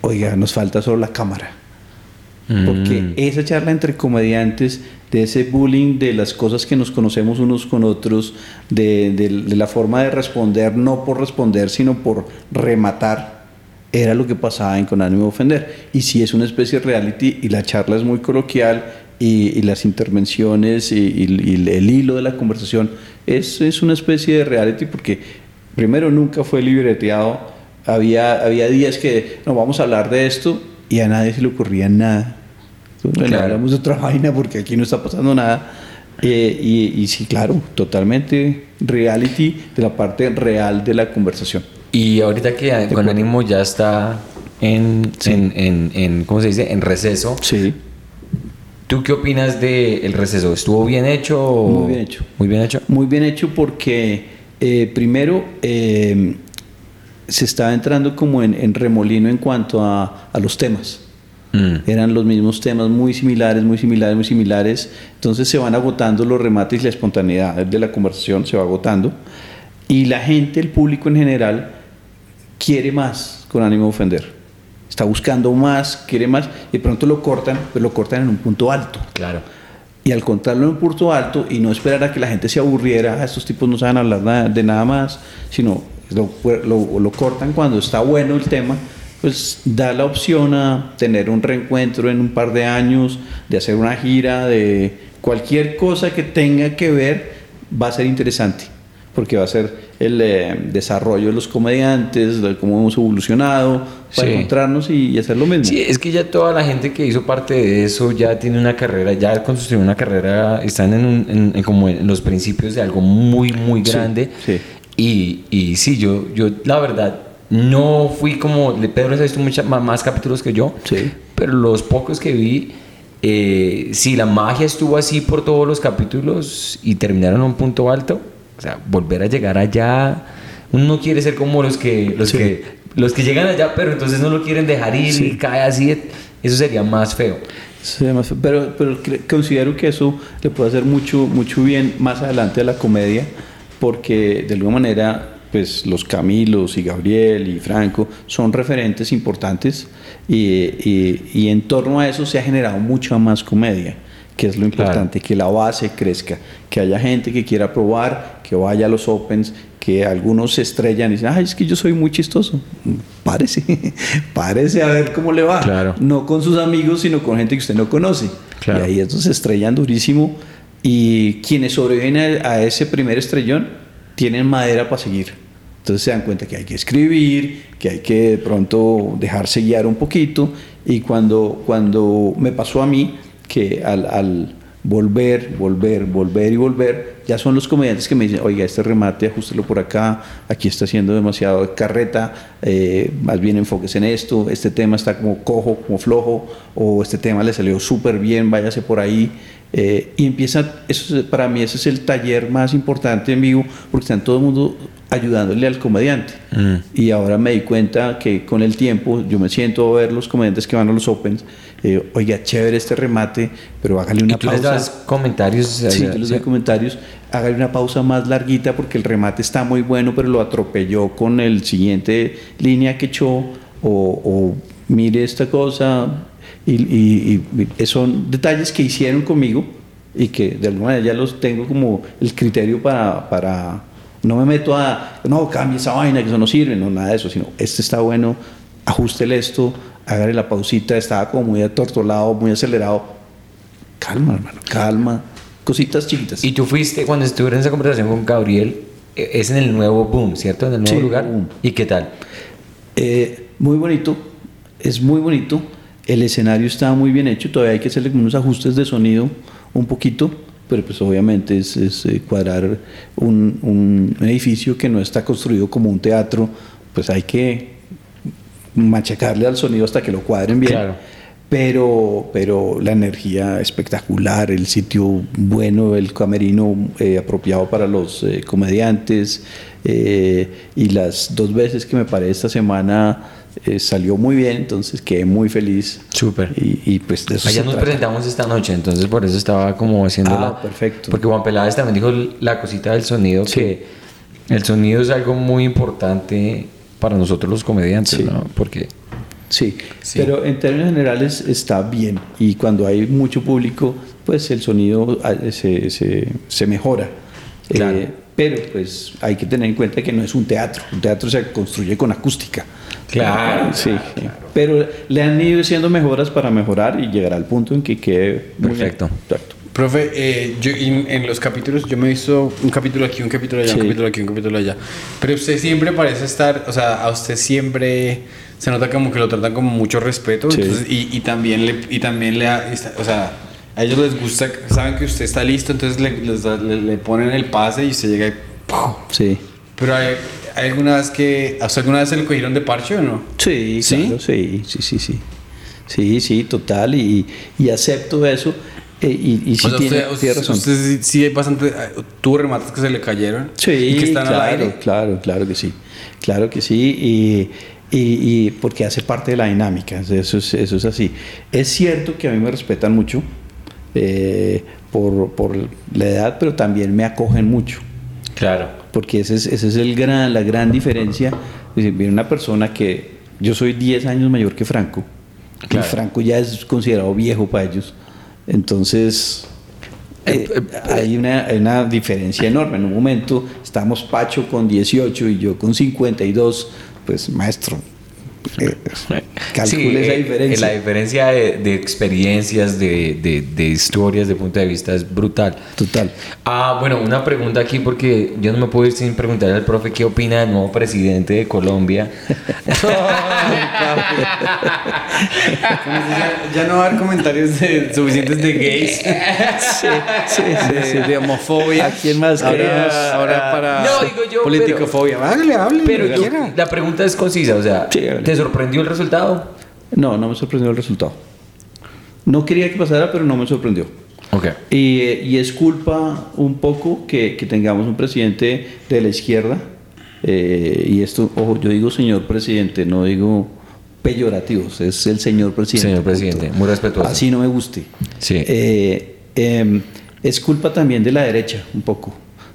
oiga, nos falta solo la cámara. Porque Mm. esa charla entre comediantes, de ese bullying, de las cosas que nos conocemos unos con otros, de, de- de la forma de responder, no por responder, sino por rematar, era lo que pasaba en Con ánimo de ofender. Y si es una especie de reality y la charla es muy coloquial y, y las intervenciones y, y- y el hilo de la conversación es, es una especie de reality porque primero nunca fue libreteado, había, había días que no vamos a hablar de esto y a nadie se le ocurría nada. De otra (laughs) vaina porque aquí no está pasando nada. Eh, y, y sí, claro, totalmente reality de la parte real de la conversación. Y ahorita que con ánimo ya está en, en, en, en- ¿cómo se dice? En receso. Sí. ¿Tú qué opinas del receso? ¿Estuvo bien hecho? o- Muy bien hecho. Muy bien hecho. Muy bien hecho porque eh, primero eh, se estaba entrando como en, en remolino en cuanto a, a los temas. Mm. Eran los mismos temas muy similares, muy similares, muy similares. Entonces se van agotando los remates y la espontaneidad de la conversación se va agotando. Y la gente, el público en general, quiere más con ánimo de ofender. Está buscando más, quiere más, y de pronto lo cortan, pero lo cortan en un punto alto. Claro. Y al contarlo en un punto alto y no esperar a que la gente se aburriera, "Ah, estos tipos no saben hablar de nada más, sino lo, lo- lo cortan cuando está bueno el tema, pues da la opción a tener un reencuentro en un par de años, de hacer una gira, de cualquier cosa que tenga que ver, va a ser interesante, porque va a ser el eh, desarrollo de los comediantes, de cómo hemos evolucionado, para Sí. encontrarnos y, y hacer lo mismo. Sí, es que ya toda la gente que hizo parte de eso ya tiene una carrera, ya construyó una carrera, están en, un- en- en como en los principios de algo muy, muy Sí, grande. sí. Y, y sí, yo, yo la verdad no fui como, Pedro ha visto mucha- ma- más, capítulos que yo, Sí. pero los pocos que vi, eh, si la magia estuvo así por todos los capítulos y terminaron a un punto alto, o sea, volver a llegar allá, uno no quiere ser como los que, los Sí. que, los que llegan allá, pero entonces no lo quieren dejar ir Sí. y cae así, eso sería más feo. Sí, además, pero, pero considero que eso le puede hacer mucho, mucho bien más adelante a la comedia, porque de alguna manera, pues los Camilos y Gabriel y Franco son referentes importantes y, y- y en torno a eso se ha generado mucha más comedia. que es lo importante, que la base crezca, que haya gente que quiera probar, que vaya a los opens, que algunos se estrellan y dicen, ay, es que yo soy muy chistoso. Párese, (laughs) párese a ver cómo le va. Claro. No con sus amigos, sino con gente que usted no conoce. Claro. Y ahí estos se estrellan durísimo y quienes sobreviven a, a ese primer estrellón tienen madera para seguir. Entonces se dan cuenta que hay que escribir, que hay que de pronto dejarse guiar un poquito. Y cuando, cuando me pasó a mí, que al, al volver, volver, volver y volver, ya son los comediantes que me dicen, oiga, este remate, ajustelo por acá, aquí está haciendo demasiado carreta, eh, más bien enfoques en esto, este tema está como cojo, como flojo, o este tema le salió súper bien, váyase por ahí. Eh, y empieza, eso es- para mí ese es el taller más importante en vivo, porque están todo el mundo ayudándole al comediante. Mm. Y ahora me di cuenta que con el tiempo yo me siento a ver los comediantes que van a los Opens, eh, oiga, chévere este remate, pero hágale ¿Y una tú les das comentarios? Sí, yo les doy comentarios. Hágale una pausa más larguita porque el remate está muy bueno, pero lo atropelló con el siguiente línea que echó. O, mire esta cosa. Y, y- y son detalles que hicieron conmigo y que de alguna manera ya los tengo como el criterio para. para no me meto a, no, cambie esa vaina, que eso no sirve, no, nada de eso, sino este está bueno, ajustele esto, hágale la pausita, estaba como muy atortolado, muy acelerado, calma, hermano, calma. Cositas chiquitas. Y tú fuiste, cuando estuve en esa conversación con Gabriel, eh, es en el nuevo Boom, ¿cierto? En el nuevo Sí, lugar. Boom. ¿Y qué tal? Eh, muy bonito, es muy bonito. El escenario está muy bien hecho, todavía hay que hacerle unos ajustes de sonido un poquito, pero pues obviamente es, es, eh, cuadrar un, un edificio que no está construido como un teatro, pues hay que machacarle al sonido hasta que lo cuadren bien. Claro. Pero, pero la energía espectacular, el sitio bueno, el camerino eh, apropiado para los eh, comediantes. eh, y las dos veces que me paré esta semana salió muy bien, entonces quedé muy feliz. Súper. Y, y pues de eso Allá nos trata. presentamos esta noche, entonces por eso estaba como haciendo Ah, la... perfecto. Porque Juan Peláez también dijo la cosita del sonido, Sí. que el sonido es algo muy importante para nosotros los comediantes, Sí. ¿no? Porque... Sí, Sí. pero en términos generales está bien y cuando hay mucho público, pues el sonido ah, se, se, se mejora. Claro. Eh, pero pues hay que tener en cuenta que no es un teatro, un teatro se construye con acústica. Claro, sí, sí. Pero le han ido haciendo mejoras para mejorar y llegar al punto en que quede. Perfecto. Exacto. Profe, eh, yo en, en los capítulos, yo me he visto un capítulo aquí, un capítulo allá, Sí. un capítulo aquí, un capítulo allá. Pero usted siempre parece estar, o sea, a usted siempre se nota como que lo tratan con mucho respeto. Sí. entonces, y, y también le, y también le, o sea, a ellos les gusta, saben que usted está listo, entonces le, les le, le ponen el pase y usted llega y ¡pum! Sí. Pero hay, hay alguna vez que, ¿a usted alguna vez se le cogieron de parche o no? Sí, ¿Sí? claro, sí, sí, sí, sí. Sí, sí, total, y, y acepto eso. eh, y, y sí o sea, tiene, usted, tiene razón. usted sí, sí hay bastante, tuvo remates que se le cayeron. Sí, y que están claro, al aire. claro, claro que sí. Claro que sí, y, y- y porque hace parte de la dinámica, eso es, eso es así. Es cierto que a mí me respetan mucho eh, por, por la edad, pero también me acogen mucho, Claro. porque esa es, ese es el gran, la gran diferencia. Viene una persona que yo soy 10 años mayor que Franco, Claro. y Franco ya es considerado viejo para ellos, entonces... eh, hay una, hay una diferencia enorme. En un momento estamos Pacho con 18 y yo con 52, pues maestro, eh, Sí, esa eh, diferencia. La diferencia de, de experiencias, de, de- de historias, de punto de vista es brutal. Total. Ah, bueno, una pregunta aquí porque yo no me puedo ir sin preguntarle al profe qué opina del nuevo presidente de Colombia. (laughs) ya, ya no va a haber comentarios de- suficientes de gays, (laughs) Sí, sí, sí, de, sí. de homofobia. ¿A quién más ahora, queremos? ahora para No, digo yo, politicofobia. Hágale, hable. Pero yo- quiera. la pregunta es concisa, o sea, Sí, hágale. ¿te sorprendió el resultado? No, no me sorprendió el resultado. No quería que pasara, pero no me sorprendió. Ok. Y, eh, y es culpa un poco que, que tengamos un presidente de la izquierda. eh, y esto, ojo, yo digo señor presidente, no digo peyorativos, es el señor presidente. Señor presidente, punto. muy respetuoso. Así no me guste. Sí. Eh, em, es culpa también de la derecha, un poco,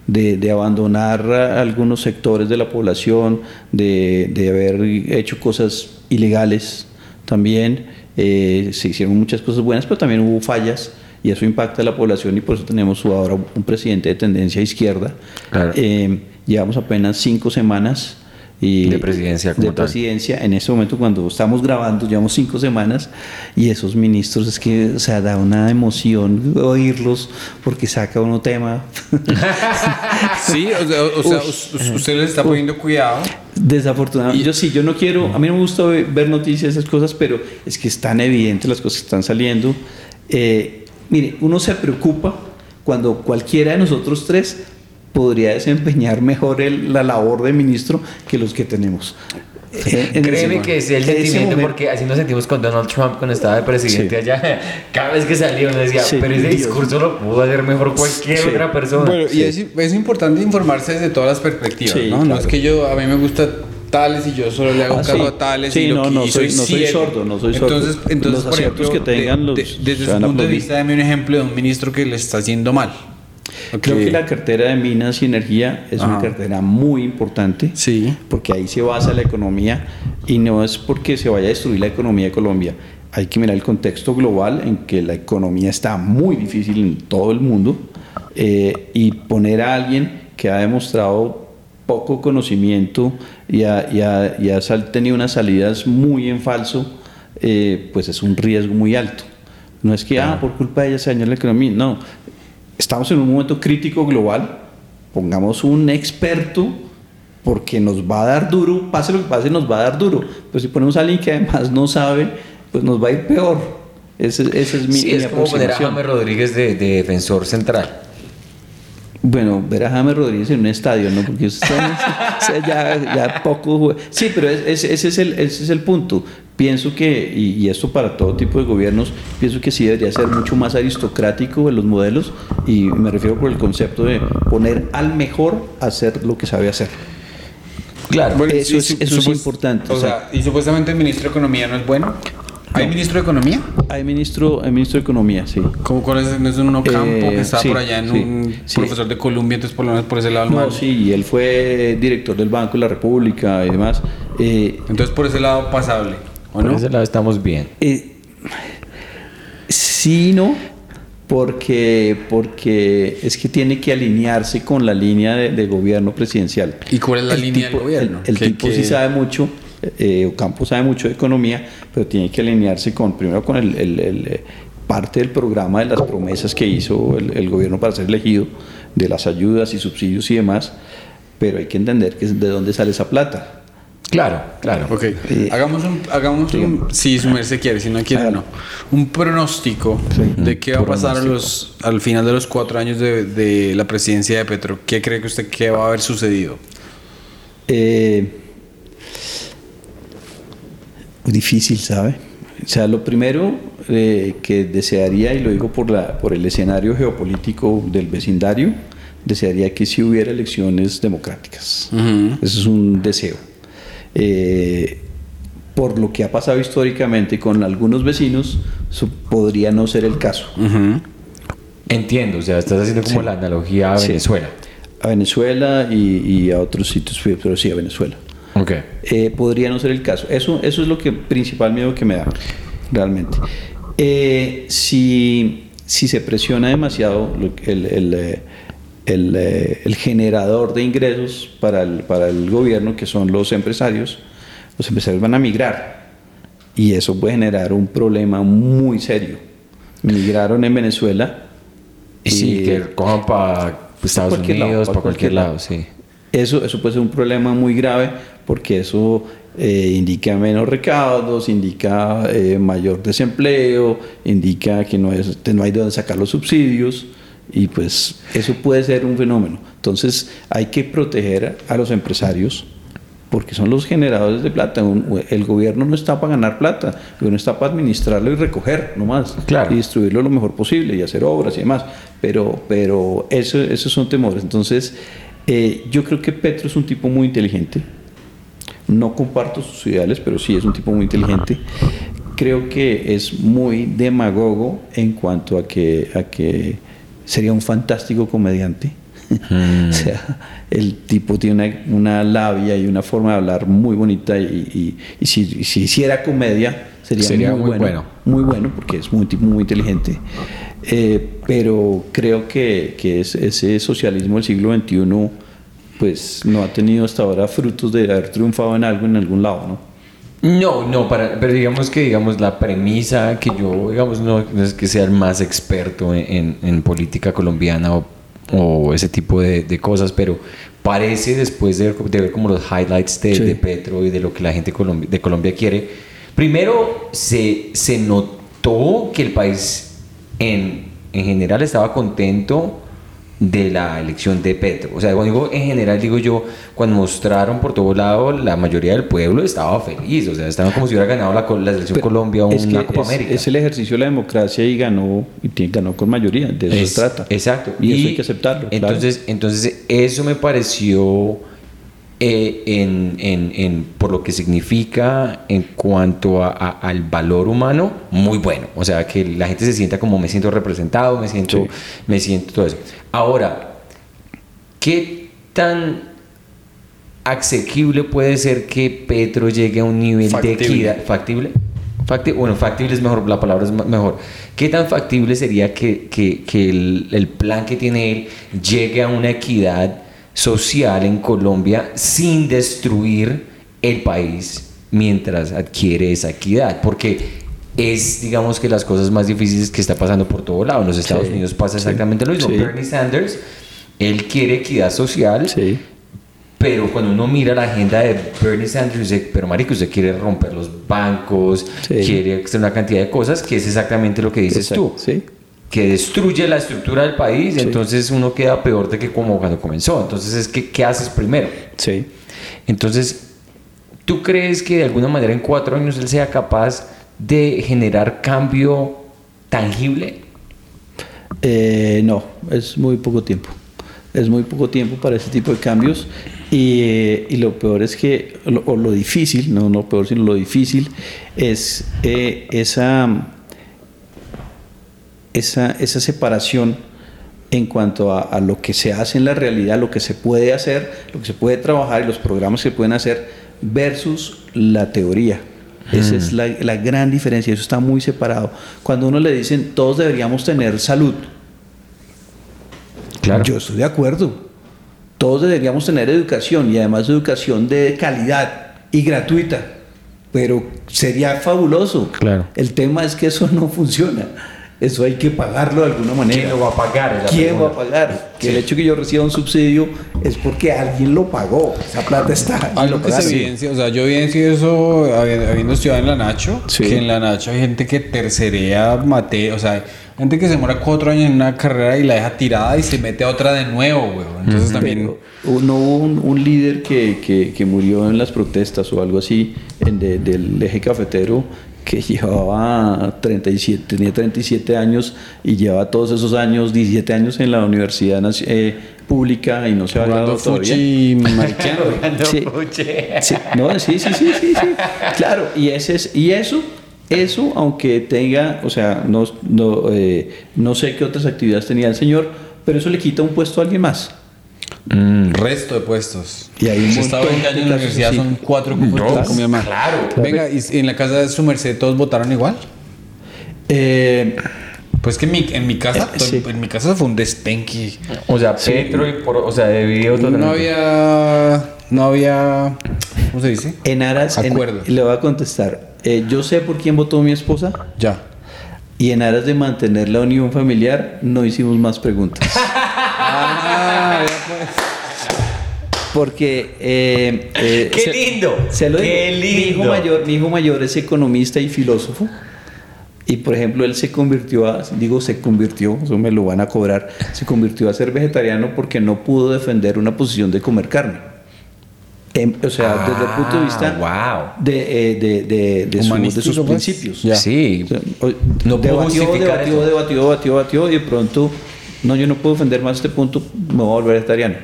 de, de abandonar a algunos sectores de la población, de, de haber hecho cosas ilegales también. eh, se hicieron muchas cosas buenas, pero también hubo fallas y eso impacta a la población y por eso tenemos ahora un presidente de tendencia izquierda. Claro. Eh, llevamos apenas cinco semanas y De presidencia como de tal. presidencia en este momento cuando estamos grabando llevamos cinco semanas y esos ministros es que o sea da una emoción oírlos porque saca uno tema (laughs) Sí, o sea, o sea, us- usted les está poniendo cuidado. Desafortunadamente, yo sí, yo no quiero, a mí no me gusta ve- ver noticias, esas cosas, pero es que es tan evidente las cosas que están saliendo. Eh, mire, uno se preocupa cuando cualquiera de nosotros tres podría desempeñar mejor el- la labor de ministro que los que tenemos. Eh, en Créeme que es el sentimiento porque así nos sentimos con Donald Trump cuando estaba de presidente Sí. allá. (laughs) Cada vez que salía uno decía, Sí, pero ese Dios. discurso lo pudo hacer mejor cualquier Sí. otra persona. Bueno, y es, es importante informarse desde todas las perspectivas, Sí, ¿no? No claro. es que yo, a mí me gusta tales y yo solo le hago Ah, caso a tales Sí, y lo no, que no soy- no soy sordo, no soy sordo. Entonces, entonces Los por ejemplo, que tengan los- de- desde su punto de vista, dame un ejemplo de un ministro que le está haciendo mal. Creo que la cartera de minas y energía es una cartera muy importante. Sí. Porque ahí se basa la economía y no es porque se vaya a destruir la economía de Colombia. Hay que mirar el contexto global en que la economía está muy difícil en todo el mundo eh, y poner a alguien que ha demostrado poco conocimiento y ha, y ha- y ha sal- tenido unas salidas muy en falso, eh, pues es un riesgo muy alto. No es que, ah, por culpa de ella se dañó la economía. No, estamos en un momento crítico global. Pongamos un experto porque nos va a dar duro, pase lo que pase, nos va a dar duro. Pero si ponemos a alguien que además no sabe, pues nos va a ir peor. Ese, ese es mi, sí, es mi como poner a. James Rodríguez de, de defensor central. Bueno, ver a James Rodríguez en un estadio, ¿no? Porque usted, (laughs) ya, ya poco. Sí, pero es- es- ese, es el, ese es el punto. Pienso que, y, y esto para todo tipo de gobiernos, pienso que sí debería ser mucho más aristocrático en los modelos, y me refiero por el concepto de poner al mejor a hacer lo que sabe hacer. Claro. Bueno, Eso y es- eso es importante, O o sea, y supuestamente el ministro de Economía no es bueno. ¿Hay ministro de Economía? Hay ministro, hay ministro de Economía, sí. ¿Cómo cuál es? ¿No es un Ocampo Eh, que está sí, por allá en sí, un sí. profesor de Colombia, entonces por lo menos por ese lado el No, man. sí, y él fue director del Banco de la República y demás. Eh, Entonces por ese lado pasable, ¿o Por no? ese lado estamos bien. Eh, sí, no, porque, porque es que tiene que alinearse con la línea de, de gobierno presidencial. ¿Y cuál es la El línea tipo- del gobierno? El, el ¿Qué- tipo sí sabe mucho, eh, Ocampo sabe mucho de economía, pero tiene que alinearse con, primero con el, el- el, eh, parte del programa de las promesas que hizo el, el gobierno para ser elegido, de las ayudas y subsidios y demás, pero hay que entender que es de dónde sale esa plata. Claro, claro. Ok, Eh, hagamos un, hagamos un, si su merced quiere, si no quiere, no. Un pronóstico de qué va a pasar a los, al final de los cuatro años de, de la presidencia de Petro. ¿Qué cree que usted que va a haber sucedido? Eh, difícil, ¿sabe? O sea, lo primero eh, que desearía, y lo digo por, la, por el escenario geopolítico del vecindario, desearía que sí hubiera elecciones democráticas. Eso es un deseo. Eh, por lo que ha pasado históricamente con algunos vecinos, eso podría no ser el caso. Entiendo, o sea, estás haciendo como Sí. la analogía a Sí. Venezuela. A Venezuela y, y a otros sitios, pero sí a Venezuela. Ok. Eh, podría no ser el caso. Eso, eso es lo que principal miedo que me da, realmente. Eh, si, si se presiona demasiado el, el, eh, el, eh, el generador de ingresos para el, para el gobierno, que son los empresarios, los empresarios van a migrar y eso puede generar un problema muy serio. Migraron en Venezuela. Y sí, que cojan para Estados cualquier lado, Unidos, pa' para cualquier cualquier lado, lado. sí. Eso, eso puede ser un problema muy grave porque eso eh, indica menos recaudos, indica eh, mayor desempleo, indica que no, es, no hay de dónde sacar los subsidios y pues eso puede ser un fenómeno. Entonces hay que proteger a los empresarios porque son los generadores de plata. Un- el gobierno no está para ganar plata, el gobierno está para administrarlo y recoger nomás. Claro. Y distribuirlo lo mejor posible y hacer obras y demás. Pero, pero eso, esos son temores. Entonces, eh, yo creo que Petro es un tipo muy inteligente. No comparto sus ideales, pero sí es un tipo muy inteligente. Creo que es muy demagogo en cuanto a que, a que sería un fantástico comediante. (laughs) o sea, el tipo tiene una, una labia y una forma de hablar muy bonita y, y- y si, y si hiciera comedia sería, Sería muy, muy bueno, bueno. Muy bueno porque es un tipo muy inteligente. Eh, pero creo que, que es- ese socialismo del siglo XXI pues no ha tenido hasta ahora frutos de haber triunfado en algo en algún lado, ¿no? No, no, para, pero digamos que digamos la premisa que yo, digamos, no, no es que sea el más experto en, en- en política colombiana o, o ese tipo de, de cosas, pero parece después de, de ver como los highlights de, Sí. de Petro y de lo que la gente de Colombia quiere, primero se, se notó que el país en, en general estaba contento de la elección de Petro. O sea, cuando digo en general, digo yo, cuando mostraron por todo lado, la mayoría del pueblo estaba feliz. O sea, estaban como si hubiera ganado la, la selección Pero Colombia o una Copa es, América. Es el ejercicio de la democracia y ganó, y ganó con mayoría, de eso Es- se trata. Exacto. Y, eso hay que aceptarlo. claro. Entonces, entonces eso me pareció eh, en, en- en- por lo que significa en cuanto a- a- al valor humano, muy bueno. O sea, que la gente se sienta como me siento representado, me siento, Sí. me siento todo eso. Ahora, ¿qué tan asequible puede ser que Petro llegue a un nivel Factible. de equidad? ¿Factible? Facti- bueno, factible es mejor, la palabra es mejor. ¿Qué tan factible sería que, que- que el, el plan que tiene él llegue a una equidad social en Colombia sin destruir el país mientras adquiere esa equidad? Porque es, digamos que las cosas más difíciles que está pasando por todo lado. En los Estados Sí, Unidos pasa sí, exactamente lo mismo. sí. Bernie Sanders, él quiere equidad social, Sí. pero cuando uno mira la agenda de Bernie Sanders, dice, pero marico, usted quiere romper los bancos, quiere hacer una cantidad de cosas, que es exactamente lo que dices Exacto, tú. sí. Que destruye la estructura del país, entonces uno queda peor de que como cuando comenzó. Entonces es que, ¿qué haces primero? Sí. Entonces, ¿tú crees que de alguna manera en cuatro años él sea capaz de generar cambio tangible? Eh, no, es muy poco tiempo. Es muy poco tiempo para ese tipo de cambios. Y, eh, y lo peor es que, lo- o lo difícil, no lo peor, sino lo difícil, es eh, esa, esa, esa separación en cuanto a, a lo que se hace en la realidad, lo que se puede hacer, lo que se puede trabajar y los programas que se pueden hacer versus la teoría. Esa es la, la gran diferencia, eso está muy separado. Cuando uno le dicen todos deberíamos tener salud, Claro. yo estoy de acuerdo. Todos deberíamos tener educación y además educación de calidad y gratuita. Pero sería fabuloso. Claro. El tema es que eso no funciona. Eso hay que pagarlo de alguna manera. ¿Quién lo va a pagar? ¿Quién va a pagar? Que el hecho que yo reciba un subsidio es porque alguien lo pagó. Esa plata está. Algo lo que se evidencia, o sea, yo evidencio eso habi- habiendo estudiado en la Nacho, Sí. que en la Nacho hay gente que tercerea mate, o sea, gente que se demora cuatro años en una carrera y la deja tirada y se mete a otra de nuevo, güey. Entonces también... Pero no hubo un, un líder que, que- que murió en las protestas o algo así en de- del eje cafetero que llevaba 37, tenía 37 años y lleva todos esos años, 17 años en la universidad naci- eh, pública y no se ha graduado todavía. (laughs) fuchi. Sí. Sí, no, sí, sí, sí, sí, sí. Claro, y ese es, y eso, eso, aunque tenga, o sea, no, no, eh, no sé qué otras actividades tenía el señor, pero eso le quita un puesto a alguien más. Resto de puestos. Y un Si estaba montón 20 años en de la universidad, así. son cuatro cupos de comida más. claro. Venga, y en la casa de su merced todos votaron igual. Eh, Pues que en mi, en mi casa, Eh, sí. en mi casa fue un despenqui. O sea, Petro y por, o sea, debido No había, no había, ¿cómo se dice? en aras, en- Acuerdo. le voy a contestar. Eh, yo sé por quién votó mi esposa Ya. y en aras de mantener la unión familiar no hicimos más preguntas. (laughs) Ah, Porque eh, eh, ¡Qué lindo! Se lo ¡Qué digo. Mi hijo lindo! mayor, mi hijo mayor es economista y filósofo. Y por ejemplo, él se convirtió a, digo se convirtió, eso me lo van a cobrar, se convirtió a ser vegetariano porque no pudo defender una posición de comer carne. Em, o sea, desde el punto de vista Ah, wow. de, eh, de, de- de su- de sus pues. principios. Ya. Sí. O sea, No debatió, debatió, eso. debatió, debatió, debatió, y de pronto, no, yo no puedo defender más este punto, me voy a volver vegetariano.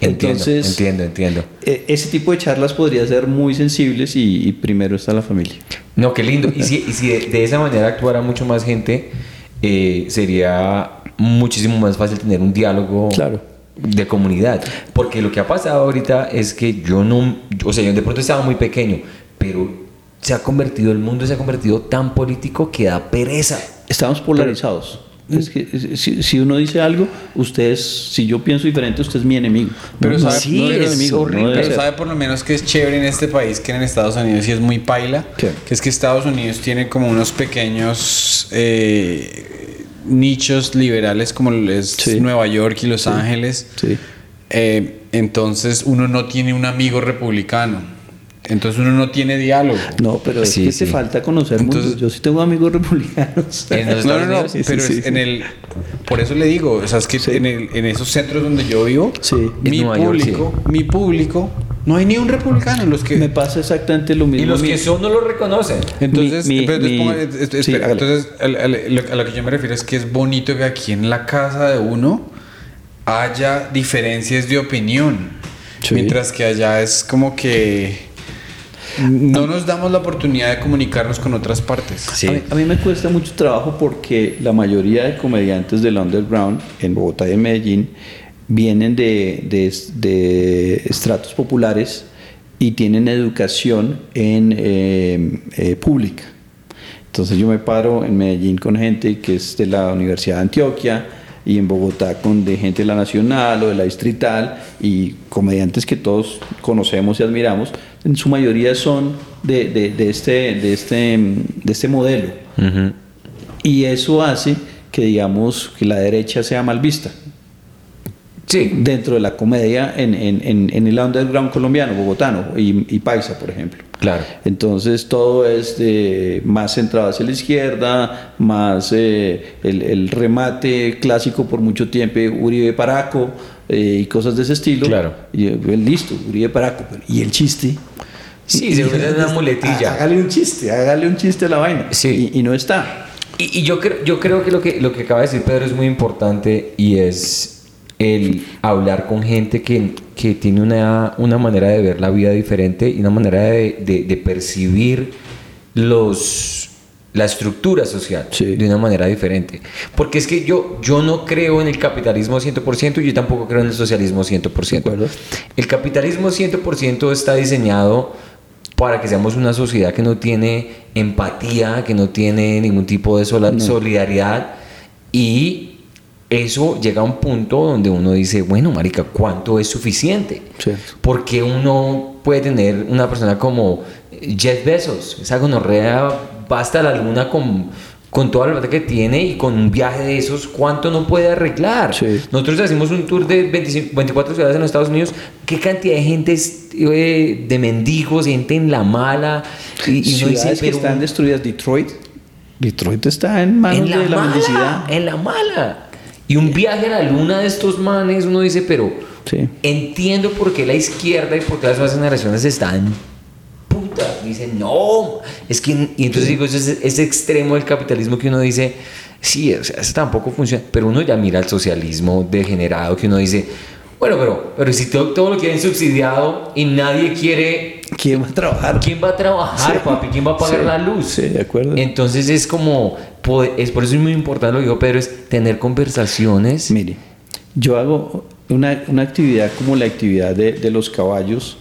Entiendo, Entonces- entiendo, entiendo. Eh, ese tipo de charlas podría ser muy sensibles y, y primero está la familia. No, qué lindo. Y si, y si de, de esa manera actuara mucho más gente, eh, sería muchísimo más fácil tener un diálogo Claro. de comunidad. Porque lo que ha pasado ahorita es que yo no, o sea, yo de pronto estaba muy pequeño, pero se ha convertido, el mundo se ha convertido tan político que da pereza. Estamos polarizados. Es que si, si uno dice algo, usted es, si yo pienso diferente, usted es mi enemigo. Pero no, sabe- no- sí, no es enemigo, horrible. no debe Pero sabe por lo menos que es chévere en este país que en Estados Unidos y es muy paila. ¿Qué? Que es que Estados Unidos tiene como unos pequeños eh, nichos liberales como es Sí. Nueva York y Los Ángeles. Eh, entonces uno no tiene un amigo republicano. Entonces uno no tiene diálogo. No, pero es Sí, que sí. te falta conocer Entonces- mundo. Yo sí tengo amigos republicanos. (laughs) En los No, no, no, sí, pero sí, es sí. en el por eso le digo, o sea, es que Sí. en, el- en esos centros donde yo vivo, Sí. mi York, público, mi público, no hay ni un republicano, los que Me pasa exactamente lo mismo. Y los Mi- que son no lo reconocen. Entonces, Mi- mi- pero entonces, espera, lo- a lo que yo me refiero es que es bonito que aquí en la casa de uno haya diferencias de opinión, Sí. mientras que allá es como que no nos damos la oportunidad de comunicarnos con otras partes. Sí. A, mí, a mí me cuesta mucho trabajo porque la mayoría de comediantes del underground en Bogotá y en Medellín vienen de, de- de estratos populares y tienen educación en eh, eh, pública. Entonces yo me paro en Medellín con gente que es de la Universidad de Antioquia y en Bogotá con de gente de la Nacional o de la Distrital y comediantes que todos conocemos y admiramos. En su mayoría son de, de- de este, de, este, de este modelo. Ujú. Y eso hace que digamos que la derecha sea mal vista Sí. dentro de la comedia en, en- en- en el underground colombiano, bogotano y, y paisa, por ejemplo. Claro. Entonces todo es más centrado hacia la izquierda, más eh, el, el remate clásico por mucho tiempo, Uribe Paraco eh, y cosas de ese estilo. Claro. Y eh, listo, Uribe Paraco. pero- ¿Y el chiste? Sí, se vuelve una muletilla. Hágale un chiste, hágale un chiste a la vaina. Sí. Y, y no está. Y, y yo, creo, yo creo que lo, que lo que acaba de decir Pedro es muy importante y es el hablar con gente que, que tiene una, una manera de ver la vida diferente y una manera de, de- de percibir los, la estructura social Sí. de una manera diferente. Porque es que yo, yo no creo en el capitalismo 100% y yo tampoco creo en el socialismo 100%. De acuerdo. El capitalismo 100% está diseñado para que seamos una sociedad que no tiene empatía, que no tiene ningún tipo de sola- solidaridad y eso llega a un punto donde uno dice, bueno, marica, ¿cuánto es suficiente? Cierto. Porque uno puede tener una persona como Jeff Bezos, esa gonorrea va hasta la luna con, con toda la plata que tiene y con un viaje de esos, ¿cuánto no puede arreglar? Sí. Nosotros hacemos un tour de 25 24 ciudades en los Estados Unidos. ¿Qué cantidad de gente es, eh, de mendigos, gente en la mala? Y, y uno dice, Ciudades que están destruidas, Detroit. Detroit está en manos en la, de la mala, mendicidad. en la mala. Y un viaje a la luna de estos manes, uno dice, pero Sí. entiendo por qué la izquierda y por qué las nuevas generaciones están putas. Dicen, no, es que. Y entonces digo, ese, ese extremo del capitalismo que uno dice, sí, o sea, eso tampoco funciona. Pero uno ya mira el socialismo degenerado que uno dice, bueno, pero, pero si todo, todo lo quieren subsidiado y nadie quiere. ¿Quién va a trabajar? ¿Quién va a trabajar, Sí. papi? ¿Quién va a pagar Sí, la luz? sí, de acuerdo. Entonces es como, es por eso es muy importante lo que dijo Pedro, es tener conversaciones. Mire, yo hago una, una actividad como la actividad de, de los caballos.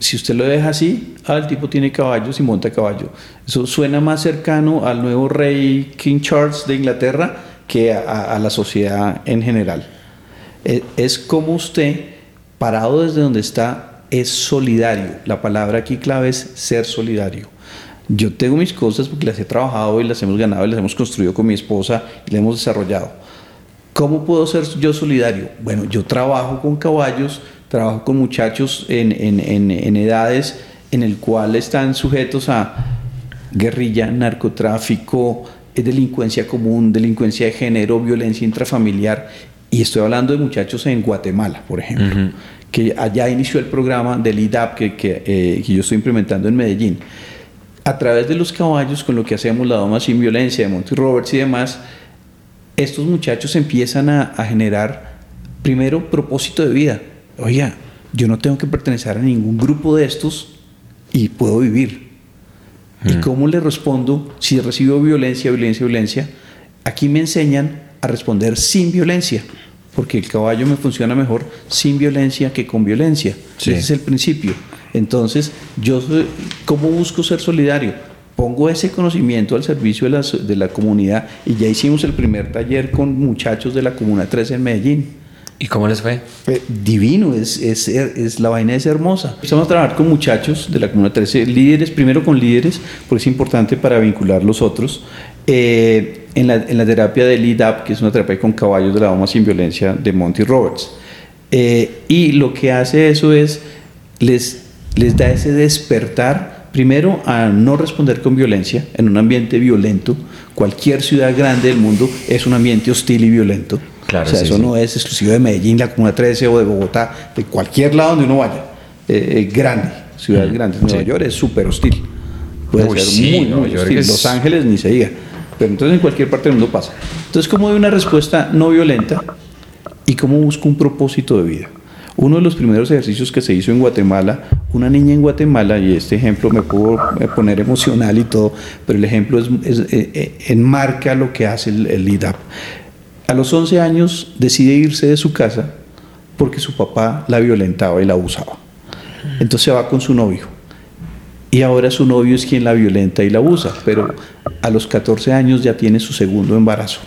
Si usted lo deja así, ah, el tipo tiene caballos y monta caballo. Eso suena más cercano al nuevo rey King Charles de Inglaterra que a, la sociedad en general. E- Es como usted, parado desde donde está, es solidario. La palabra aquí clave es ser solidario. Yo tengo mis cosas porque las he trabajado y las hemos ganado y las hemos construido con mi esposa y las hemos desarrollado. ¿Cómo puedo ser yo solidario? Bueno, yo trabajo con caballos, trabajo con muchachos en, en- en- en edades en el cual están sujetos a guerrilla, narcotráfico, eh, delincuencia común, delincuencia de género, violencia intrafamiliar. Y estoy hablando de muchachos en Guatemala, por ejemplo, que allá inició el programa del IDAP que, que, eh, que yo estoy implementando en Medellín. A través de los caballos, con lo que hacemos la Doma Sin Violencia, de Monty Roberts y demás, estos muchachos empiezan a, a generar, primero, propósito de vida. Oiga, yo no tengo que pertenecer a ningún grupo de estos y puedo vivir. ¿Y cómo le respondo si recibo violencia, violencia, violencia? Aquí me enseñan a responder sin violencia, porque el caballo me funciona mejor sin violencia que con violencia. Sí. Ese es el principio. Entonces, yo, ¿cómo busco ser solidario? Pongo ese conocimiento al servicio de la, de la comunidad y ya hicimos el primer taller con muchachos de la Comuna 13 en Medellín. ¿Y cómo les fue? Eh, divino, es, es, es- la vaina es hermosa. Empezamos a trabajar con muchachos de la Comuna 13, líderes, primero con líderes, porque es importante para vincular los otros. Eh, en, la, en la terapia del IDAP, que es una terapia con caballos de la Doma sin violencia de Monty Roberts. Eh, y lo que hace eso es, les, les da ese despertar, primero a no responder con violencia en un ambiente violento. Cualquier ciudad grande del mundo es un ambiente hostil y violento. Claro, o sea, sí, eso sí. no es exclusivo de Medellín, la Comuna 13 o de Bogotá, de cualquier lado donde uno vaya. Eh, eh, grande, ciudades grandes. Nueva sí. York es súper hostil. Puede Uy, ser muy, muy hostil. es- Los Ángeles ni se diga. Pero entonces en cualquier parte del mundo pasa. Entonces, ¿cómo doy una respuesta no violenta y cómo busco un propósito de vida? Uno de los primeros ejercicios que se hizo en Guatemala, una niña en Guatemala, y este ejemplo me puedo poner emocional y todo, pero el ejemplo es, es- eh, eh, enmarca lo que hace el, el IDAP. A los 11 años decide irse de su casa porque su papá la violentaba y la abusaba. Entonces se va con su novio. Y ahora su novio es quien la violenta y la abusa, pero a los 14 años ya tiene su segundo embarazo.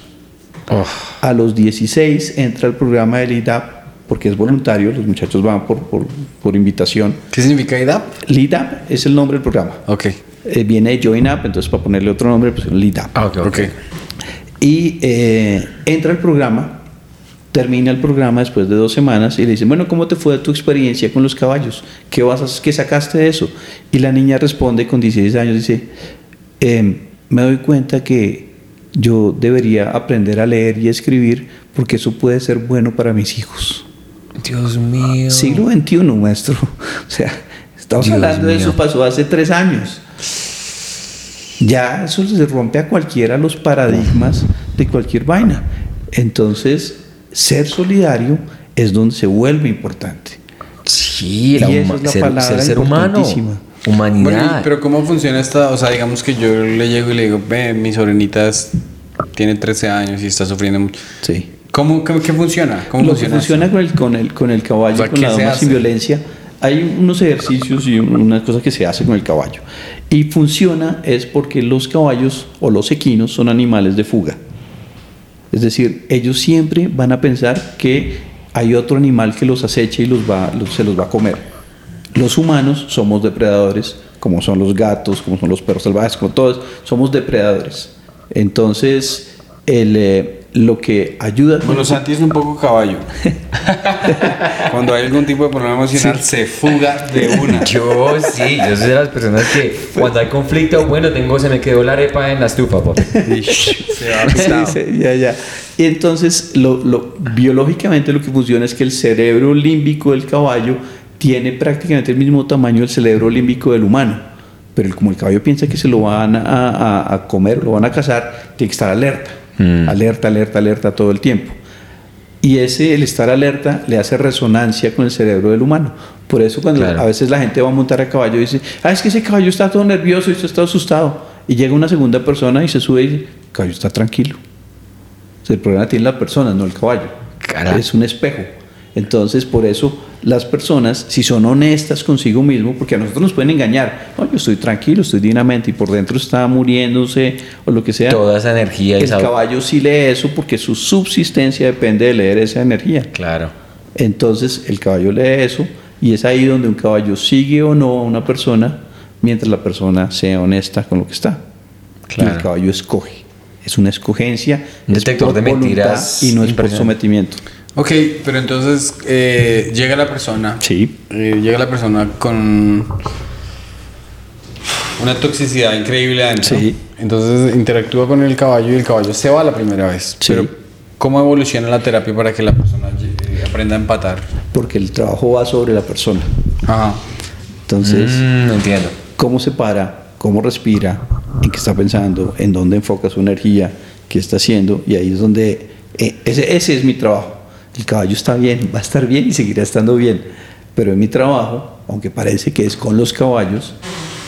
A los 16 entra al programa del IDAP porque es voluntario, los muchachos van por, por, por invitación. ¿Qué significa IDAP? El IDAP es el nombre del programa. Ok. Eh, viene de Join Up, entonces para ponerle otro nombre, pues el IDAP. Ah, ok, ok. Ok. Y eh, entra al programa, termina el programa después de dos semanas y le dicen, bueno, ¿cómo te fue tu experiencia con los caballos? ¿Qué, vas a, qué sacaste de eso? Y la niña responde con 16 años, dice, "Em, me doy cuenta que yo debería aprender a leer y escribir porque eso puede ser bueno para mis hijos. Dios mío. Siglo XXI, maestro. (laughs) O sea, estamos Dios hablando de eso, mío. pasó hace tres años. Ya eso se rompe a cualquiera los paradigmas de cualquier vaina. Entonces, ser solidario es donde se vuelve importante. Sí, la Y esa es la ser, palabra ser, ser humano. importantísima. Humanidad. Bueno, pero ¿cómo funciona esta? O sea, digamos que yo le llego y le digo, ve, mi sobrinita es- tiene 13 años y está sufriendo mucho. Sí. ¿Cómo, qué, qué funciona? ¿Cómo Lo que funciona? funciona esto? con el, con el, con el caballo, O sea, con ¿qué la doma sin violencia, hay unos ejercicios y unas cosas que se hace con el caballo. Y funciona es porque los caballos o los equinos son animales de fuga. Es decir, ellos siempre van a pensar que hay otro animal que los acecha y los va, se los va a comer. Los humanos somos depredadores, como son los gatos, como son los perros salvajes, como todos, somos depredadores. Entonces, el, eh, lo que ayuda... Bueno, Santi es un poco caballo. (laughs) Cuando hay algún tipo de problema emocional, se fuga de una. (laughs) Yo sí, yo soy de las personas que cuando hay conflicto, bueno, tengo, se me quedó la arepa en la estufa, papi. (laughs) Se va Sí, sí, ya, ya. Y entonces, lo, lo- biológicamente lo que funciona es que el cerebro límbico del caballo tiene prácticamente el mismo tamaño del cerebro límbico del humano. Pero el- como el caballo piensa que se lo van a, a- a comer, lo van a cazar, tiene que estar alerta. Mm. Alerta, alerta, alerta todo el tiempo. Y ese, el estar alerta, le hace resonancia con el cerebro del humano. Por eso cuando Claro. a veces la gente va a montar a caballo y dice, ah, es que ese caballo está todo nervioso y está asustado. Y llega una segunda persona y se sube y dice, el caballo está tranquilo. O sea, el problema tiene la persona, no el caballo. Es un espejo. Entonces, por eso las personas, si son honestas consigo mismo, porque a nosotros nos pueden engañar, no, yo estoy tranquilo, estoy dignamente y por dentro está muriéndose o lo que sea. Toda esa energía y el caballo sí lee eso porque su subsistencia depende de leer esa energía. Claro. Entonces, el caballo lee eso y es ahí donde un caballo sigue o no a una persona mientras la persona sea honesta con lo que está. Y Claro. el caballo escoge. Es una escogencia. Un es detector por de mentiras Y no es por sometimiento. Ok, pero entonces eh, llega la persona. Sí. eh, llega la persona con una toxicidad increíble adentro. Sí. Entonces interactúa con el caballo y el caballo se va la primera vez. Sí. Pero ¿cómo evoluciona la terapia para que la persona eh, aprenda a empatar? Porque el trabajo va sobre la persona. Ajá. Entonces, Mm, entiendo. cómo se para, cómo respira, en qué está pensando, en dónde enfoca su energía, qué está haciendo, y ahí es donde eh, ese, ese es mi trabajo. El caballo está bien, va a estar bien y seguirá estando bien, pero en mi trabajo, aunque parece que es con los caballos,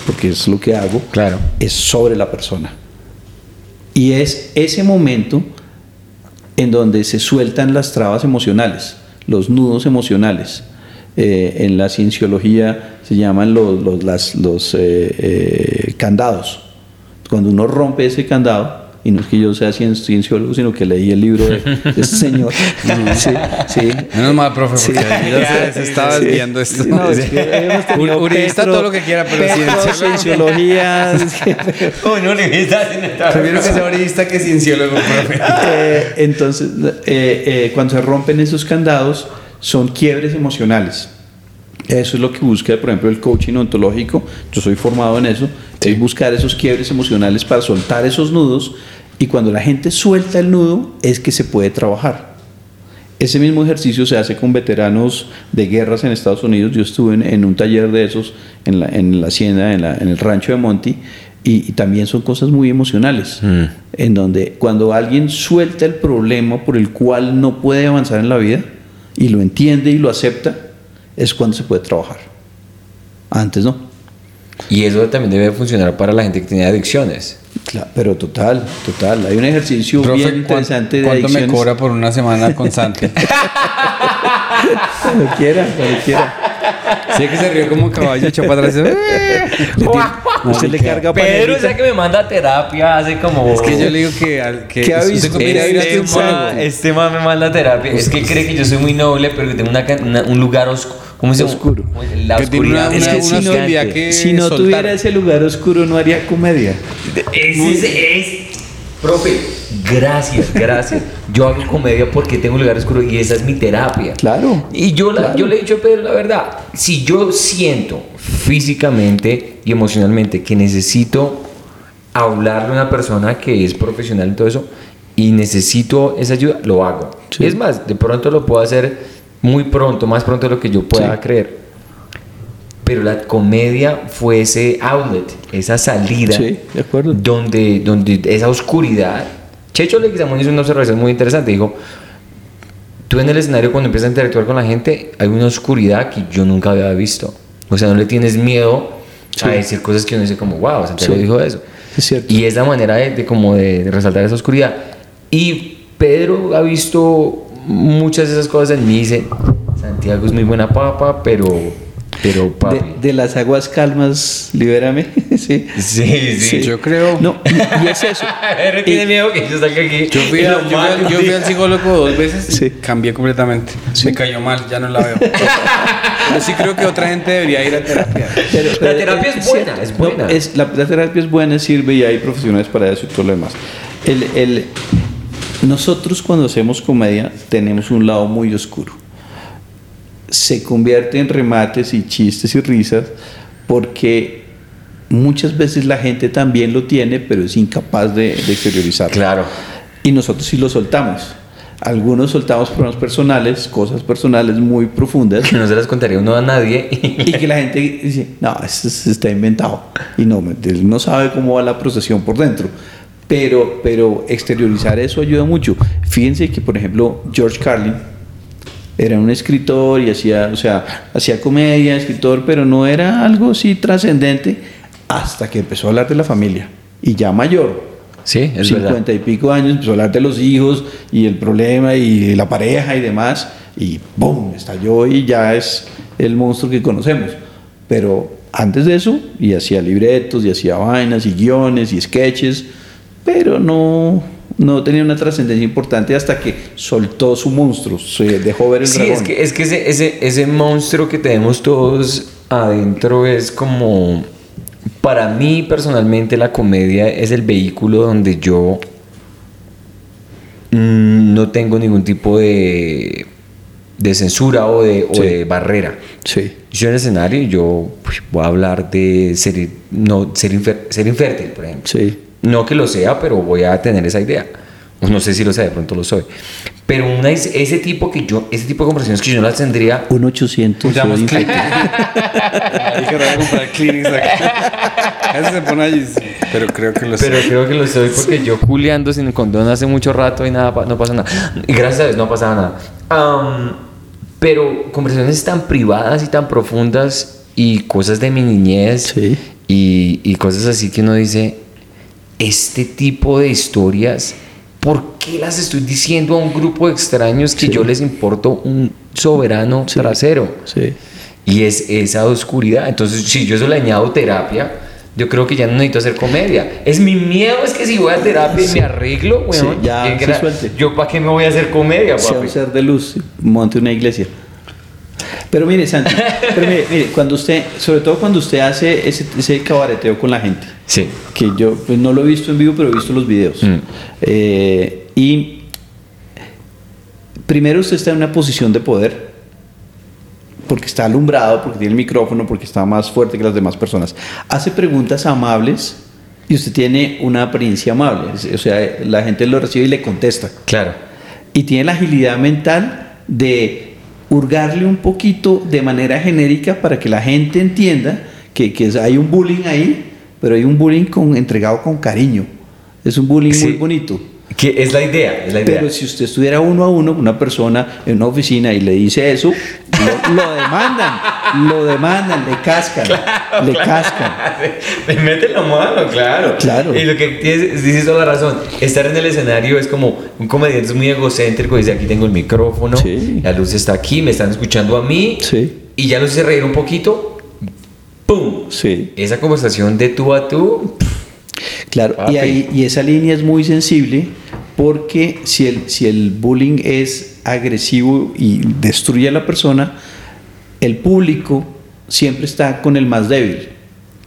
porque es lo que hago, Claro. es sobre la persona. Y es ese momento en donde se sueltan las trabas emocionales, los nudos emocionales. eh, en la cienciología se llaman los, los, las- los, eh, eh, candados. Cuando uno rompe ese candado, y no es que yo sea cien- cienciólogo, sino que leí el libro de, de este señor. (laughs) sí, sí. Menos mal, profe, porque Sí. ya se, (laughs) se estaba desviando esto. No, es que Ur- Uribista Petro- todo lo que quiera, pero Petro, cienciólogo. cienciología. (laughs) le está Prefiero que sea uribista que cienciólogo, profe. Eh, entonces, eh, eh, cuando se rompen esos candados, son quiebres emocionales. Eso es lo que busca, por ejemplo, el coaching ontológico. Yo soy formado en eso. Es buscar esos quiebres emocionales para soltar esos nudos. Y cuando la gente suelta el nudo, es que se puede trabajar. Ese mismo ejercicio se hace con veteranos de guerras en Estados Unidos. Yo estuve en, en un taller de esos en la, en la hacienda, en, la- en el rancho de Monty, y, y también son cosas muy emocionales, en donde cuando alguien suelta el problema por el cual no puede avanzar en la vida y lo entiende y lo acepta, es cuando se puede trabajar. Antes no. Y eso también debe funcionar para la gente que tiene adicciones. Claro, pero total, total. Hay un ejercicio Profe, bien ¿cuán- interesante de ¿cuánto me cobra por una semana con Santi? (laughs) Cuando quiera, cuando quiera. sé que se rió como caballo echó para atrás. Usted (laughs) le carga Pedro es el que me manda a terapia hace como... Es que yo le digo que... al- que ¿Qué ha usted visto? como ir a ir a Este un psicólogo. man, este man me manda a terapia. Es que cree que yo soy muy noble, pero que tengo una, una- un lugar oscuro. ¿Cómo se? Oscuro. La Que tiene una- oscuridad. Es una- que una si no, que si no soltar. tuviera ese lugar oscuro no haría comedia. Ese es, es- Profe, gracias, gracias. Yo hago comedia porque tengo un lugar oscuro y esa es mi terapia. Claro. Y yo, la- Claro. yo le he dicho a Pedro la verdad. Si yo siento físicamente y emocionalmente que necesito hablarle a una persona que es profesional en todo eso y necesito esa ayuda, lo hago. Sí. Es más, de pronto lo puedo hacer muy pronto, más pronto de lo que yo pueda Sí. creer. Pero la comedia fue ese outlet, esa salida Sí, de acuerdo. donde, donde esa oscuridad. Checho Leguizamón hizo una observación muy interesante. Dijo: Tú en el escenario, cuando empiezas a interactuar con la gente, hay una oscuridad que yo nunca había visto. O sea, no le tienes miedo a Sí. decir cosas que uno dice, como, wow, Santiago dijo eso. Es cierto. Y es la manera de, de como de, de resaltar esa oscuridad. Y Pedro ha visto muchas de esas cosas en mí y dice: Santiago es muy buena papa, pero. Pero papi. De, de las aguas calmas, libérame. (laughs) sí. Sí, sí. Yo creo... No, y, y (laughs) es eso. Tiene miedo que yo salga aquí. Yo fui, yo, yo fui al psicólogo dos veces y Sí. cambié completamente. Me cayó mal, ya no la veo. Pero sí creo que otra gente debería ir a terapia. Pero- La pero terapia es buena, cierto. es No, buena. es- la, la terapia es buena, sirve y hay profesionales para eso y todo lo demás. El, el- nosotros cuando hacemos comedia tenemos un lado muy oscuro. Se convierte en remates y chistes y risas porque muchas veces la gente también lo tiene, pero es incapaz de, de exteriorizarlo. Claro. Y nosotros sí lo soltamos. Algunos soltamos problemas personales, cosas personales muy profundas Que no se las contaría uno a nadie. y que la gente dice, no, esto es- está inventado. Y no, él no sabe cómo va la procesión por dentro. Pero, pero exteriorizar eso ayuda mucho. Fíjense que, por ejemplo, George Carlin era un escritor y hacía, o sea, hacía comedia, escritor, pero no era algo así trascendente hasta que empezó a hablar de la familia. Y ya mayor, Sí, es 50 verdad. y pico años, empezó a hablar de los hijos y el problema y la pareja y demás, y ¡boom! estalló y ya es el monstruo que conocemos. Pero antes de eso, y hacía libretos, y hacía vainas, y guiones, y sketches, pero no, no tenía una trascendencia importante hasta que soltó su monstruo, se dejó ver el Sí, dragón. es que, es que ese, ese, ese monstruo que tenemos todos adentro es como... Para mí personalmente la comedia es el vehículo donde yo no tengo ningún tipo de, de censura o de, o Sí. de barrera. Sí, Yo en el escenario yo pues, voy a hablar de ser, no, ser, infer- ser infértil, por ejemplo. sí. No que lo sea, pero voy a tener esa idea. No sé si lo sé, de pronto lo soy. Pero una, ese tipo que yo, ese tipo de conversaciones que yo no las tendría. Un 800. Llamas soy- que (laughs) ir a comprar Kleenex acá. Ese se pone allí. sí, Pero creo que lo sé. Pero creo que lo soy porque yo culeando sin condón hace mucho rato y nada, no pasa nada. Y gracias a Dios no pasaba nada. Am, pero conversaciones tan privadas y tan profundas y cosas de mi niñez Sí. y, y cosas así que uno dice, este tipo de historias ¿por qué las estoy diciendo a un grupo de extraños que yo les importo un soberano trasero? Sí. Y es esa oscuridad. Entonces, si yo eso le añado terapia, yo creo que ya no necesito hacer comedia. Es mi miedo, es que si voy a terapia y me arreglo, Sí, weón, ya ¿qué se gra- suelte. yo para qué me voy a hacer comedia, sea un papi. ser de luz, monte una iglesia. Pero mire, Santi, pero mire, mire, cuando usted, sobre todo cuando usted hace ese, ese cabareteo con la gente, Sí. que yo pues, no lo he visto en vivo, pero he visto los videos. Mm. Eh, y primero usted está en una posición de poder, porque está alumbrado, porque tiene el micrófono, porque está más fuerte que las demás personas. Hace preguntas amables y usted tiene una apariencia amable. O sea, la gente lo recibe y le contesta Claro. y tiene la agilidad mental de hurgarle un poquito de manera genérica para que la gente entienda que, que hay un bullying ahí, pero hay un bullying con, entregado con cariño. Es un bullying Sí. muy bonito. Que es la idea, es la idea. Pero si usted estuviera uno a uno con una persona en una oficina y le dice eso, lo, lo demandan, lo demandan, le cascan, (laughs) le cascan. Me meten la mano, claro. Claro. Y lo que tienes, dices toda la razón. Estar en el escenario es como un comediante es muy egocéntrico. Dice: aquí tengo el micrófono, Sí. la luz está aquí, me están escuchando a mí. Sí, Y ya los hice reír un poquito. ¡Pum! sí. Esa conversación de tú a tú. Claro, Papi. y, ahí, y esa línea es muy sensible porque si el, si el bullying es agresivo y destruye a la persona, el público siempre está con el más débil.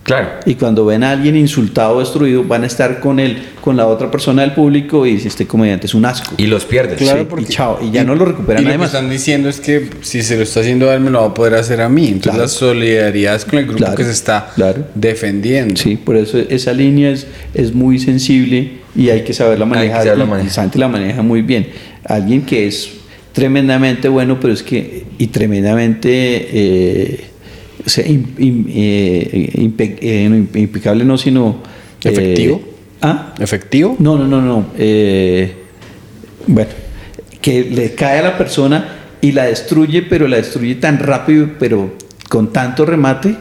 Claro. Y cuando ven a alguien insultado o destruido, van a estar con él, con la otra persona del público y dice, este comediante es un asco. Y los pierdes. Claro, y chao, y ya no lo recuperan Y lo que además. están diciendo es que si se lo está haciendo a él, me lo va a poder hacer a mí. Entonces Claro. la solidaridad es con el grupo Claro, que se está claro. defendiendo. Sí, por eso esa línea es, es muy sensible y hay que saberla que manejar. saberla y- manejar. y la maneja muy bien. Alguien que es tremendamente bueno, pero es que, y tremendamente, eh, o sea, eh, eh, no, impecable no, sino... ¿Efectivo? ¿Ah? ¿Efectivo? No, no, no, no. bueno, que le cae a la persona y la destruye, pero la destruye tan rápido, pero con tanto remate,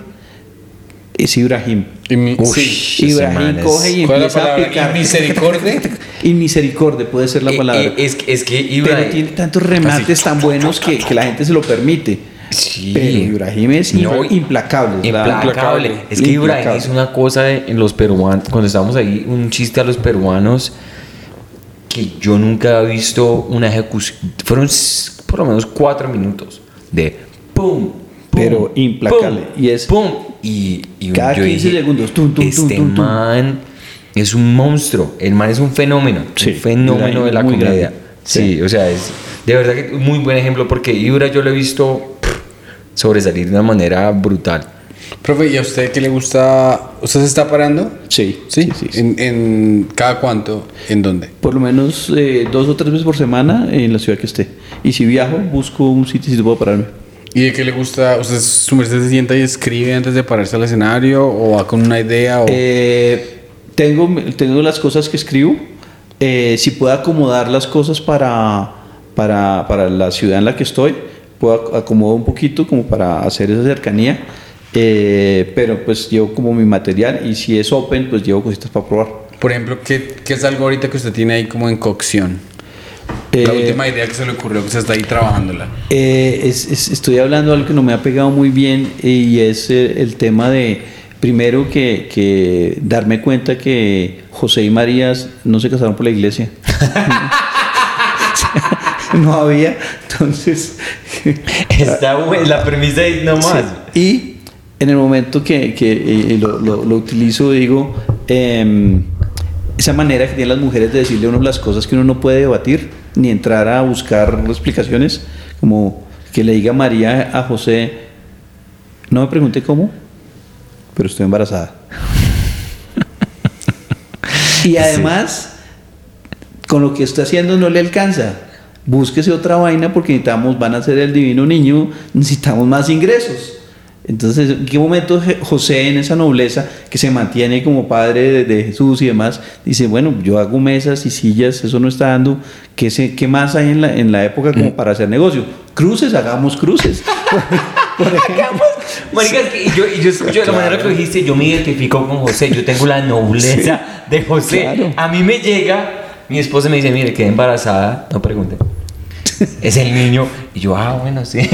es Ibrahim. Y mi- sí. Ibrahim es- coge y ¿Cuál es empieza la a picar. ¿Inmisericordia? (laughs) Inmisericordia puede ser la Eh, palabra. eh, es, es que pero Ibrahim. tiene tantos remates tan buenos que, que la gente se lo permite. Sí. Pero Ibrahim es No, im- implacable. es la- Implacable. Es que Ibrahim Implacable. hizo una cosa de- en los peruanos, cuando estábamos ahí, un chiste a los peruanos que yo nunca he visto una ejecución. Fueron por lo menos cuatro minutos de pum, pum, Pero implacable. pum, Y es- pum. Y, y Cada yo 15 dije, segundos, tum, tum, este tum, tum, tum". man es un monstruo. El man es un fenómeno. Sí, un fenómeno de la comedia. grande. Sí, Sí. o sea, es de verdad que un muy buen ejemplo porque Ibra yo lo he visto pff, sobresalir de una manera brutal. Profe, ¿y a usted qué le gusta? ¿Usted se está parando? Sí, ¿Sí? sí, sí, sí. ¿En, en cada cuánto? ¿En dónde? Por lo menos eh, dos o tres veces por semana en la ciudad que esté. Y si viajo, busco un sitio si puedo pararme. ¿Y de qué le gusta? ¿Usted su merced se sienta y escribe antes de pararse al escenario? ¿O va con una idea? O... Eh, tengo, tengo las cosas que escribo. Eh, si puedo acomodar las cosas para, para, para la ciudad en la que estoy, puedo ac- acomodar un poquito como para hacer esa cercanía. Eh, pero pues llevo como mi material y si es open, pues llevo cositas para probar. Por ejemplo, ¿qué, ¿qué es algo ahorita que usted tiene ahí como en cocción? La Eh, última idea que se le ocurrió que usted está ahí trabajándola. Eh, es- es- estoy hablando de algo que no me ha pegado muy bien y es el tema de, primero que, que darme cuenta que José y María no se casaron por la iglesia. (laughs) no había, entonces... (laughs) Está buena, la premisa es nomás. Sí. Y en el momento que, que, eh, lo, lo- lo utilizo, digo, em, esa manera que tienen las mujeres de decirle a uno las cosas que uno no puede debatir, ni entrar a buscar explicaciones, como que le diga María a José, no me pregunte cómo, pero estoy embarazada. y además, con lo que está haciendo no le alcanza. Búsquese otra vaina porque necesitamos, van a ser el divino niño, necesitamos más ingresos. Entonces, ¿en qué momento José en esa nobleza que se mantiene como padre de, de Jesús y demás, dice, bueno, yo hago mesas y sillas, eso no está dando, ¿qué, se, qué más hay en la, en la época como para hacer negocio? Cruces, hagamos cruces. (laughs) Por. Marica, es que yo, yo escucho de la manera que lo dijiste, yo me identifico con José, yo tengo la nobleza de José. Claro. A mí me llega mi esposa me dice, mire, quedé embarazada, no pregunte. Es el niño. Y yo, ah, bueno, sí. (laughs)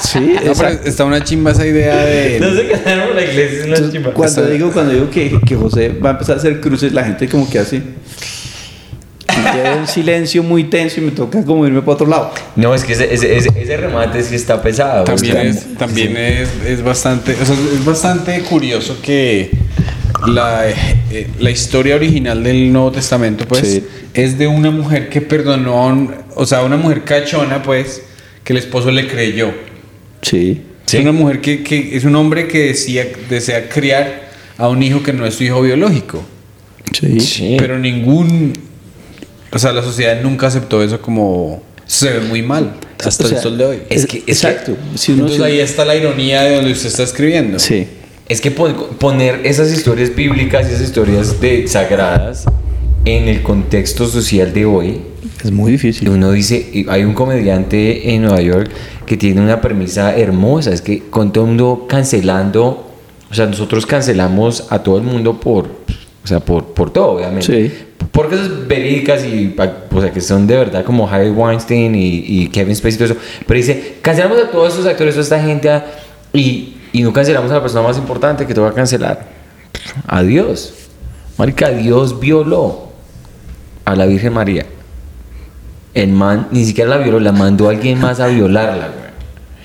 Sí, No, pero exacto. está una chimba esa idea de. No se quedaron en la iglesia, es una Entonces, chimba. cuando Está- digo, cuando digo que, que José va a empezar a hacer cruces, la gente como que hace. Queda en silencio muy tenso y me toca como irme para otro lado. No, es que ese, ese, ese, ese remate sí está pesado. También es, también es, es bastante, o sea, es bastante curioso que la, eh, la historia original del Nuevo Testamento, pues, Sí. es de una mujer que perdonó, a un- o sea, una mujer cachona, pues, que el esposo le creyó. Sí. Sí. Es una mujer que, que es un hombre que decía, desea criar a un hijo que no es su hijo biológico. Sí. Sí. Pero ningún, o sea, la sociedad nunca aceptó eso como se ve muy mal hasta O sea, el sol de hoy. Es que- es que- exacto. Si uno- Entonces si- ahí está la ironía de donde usted está escribiendo. Sí. Es que pon- poner esas historias bíblicas y esas historias de sagradas en el contexto social de hoy, Es muy difícil. uno dice, hay un comediante en Nueva York que tiene una premisa hermosa, es que con todo el mundo cancelando, o sea, nosotros cancelamos a todo el mundo por, o sea, por, por todo, obviamente. Sí. Por cosas verídicas y, o sea, que son de verdad como Harry Weinstein y, y Kevin Spacey y todo eso. Pero dice, cancelamos a todos estos actores, a esta gente y, y no cancelamos a la persona más importante que te va a cancelar. A Dios. Marica, Dios violó a la Virgen María. El man ni siquiera la violó, la mandó a alguien más a violarla, güey.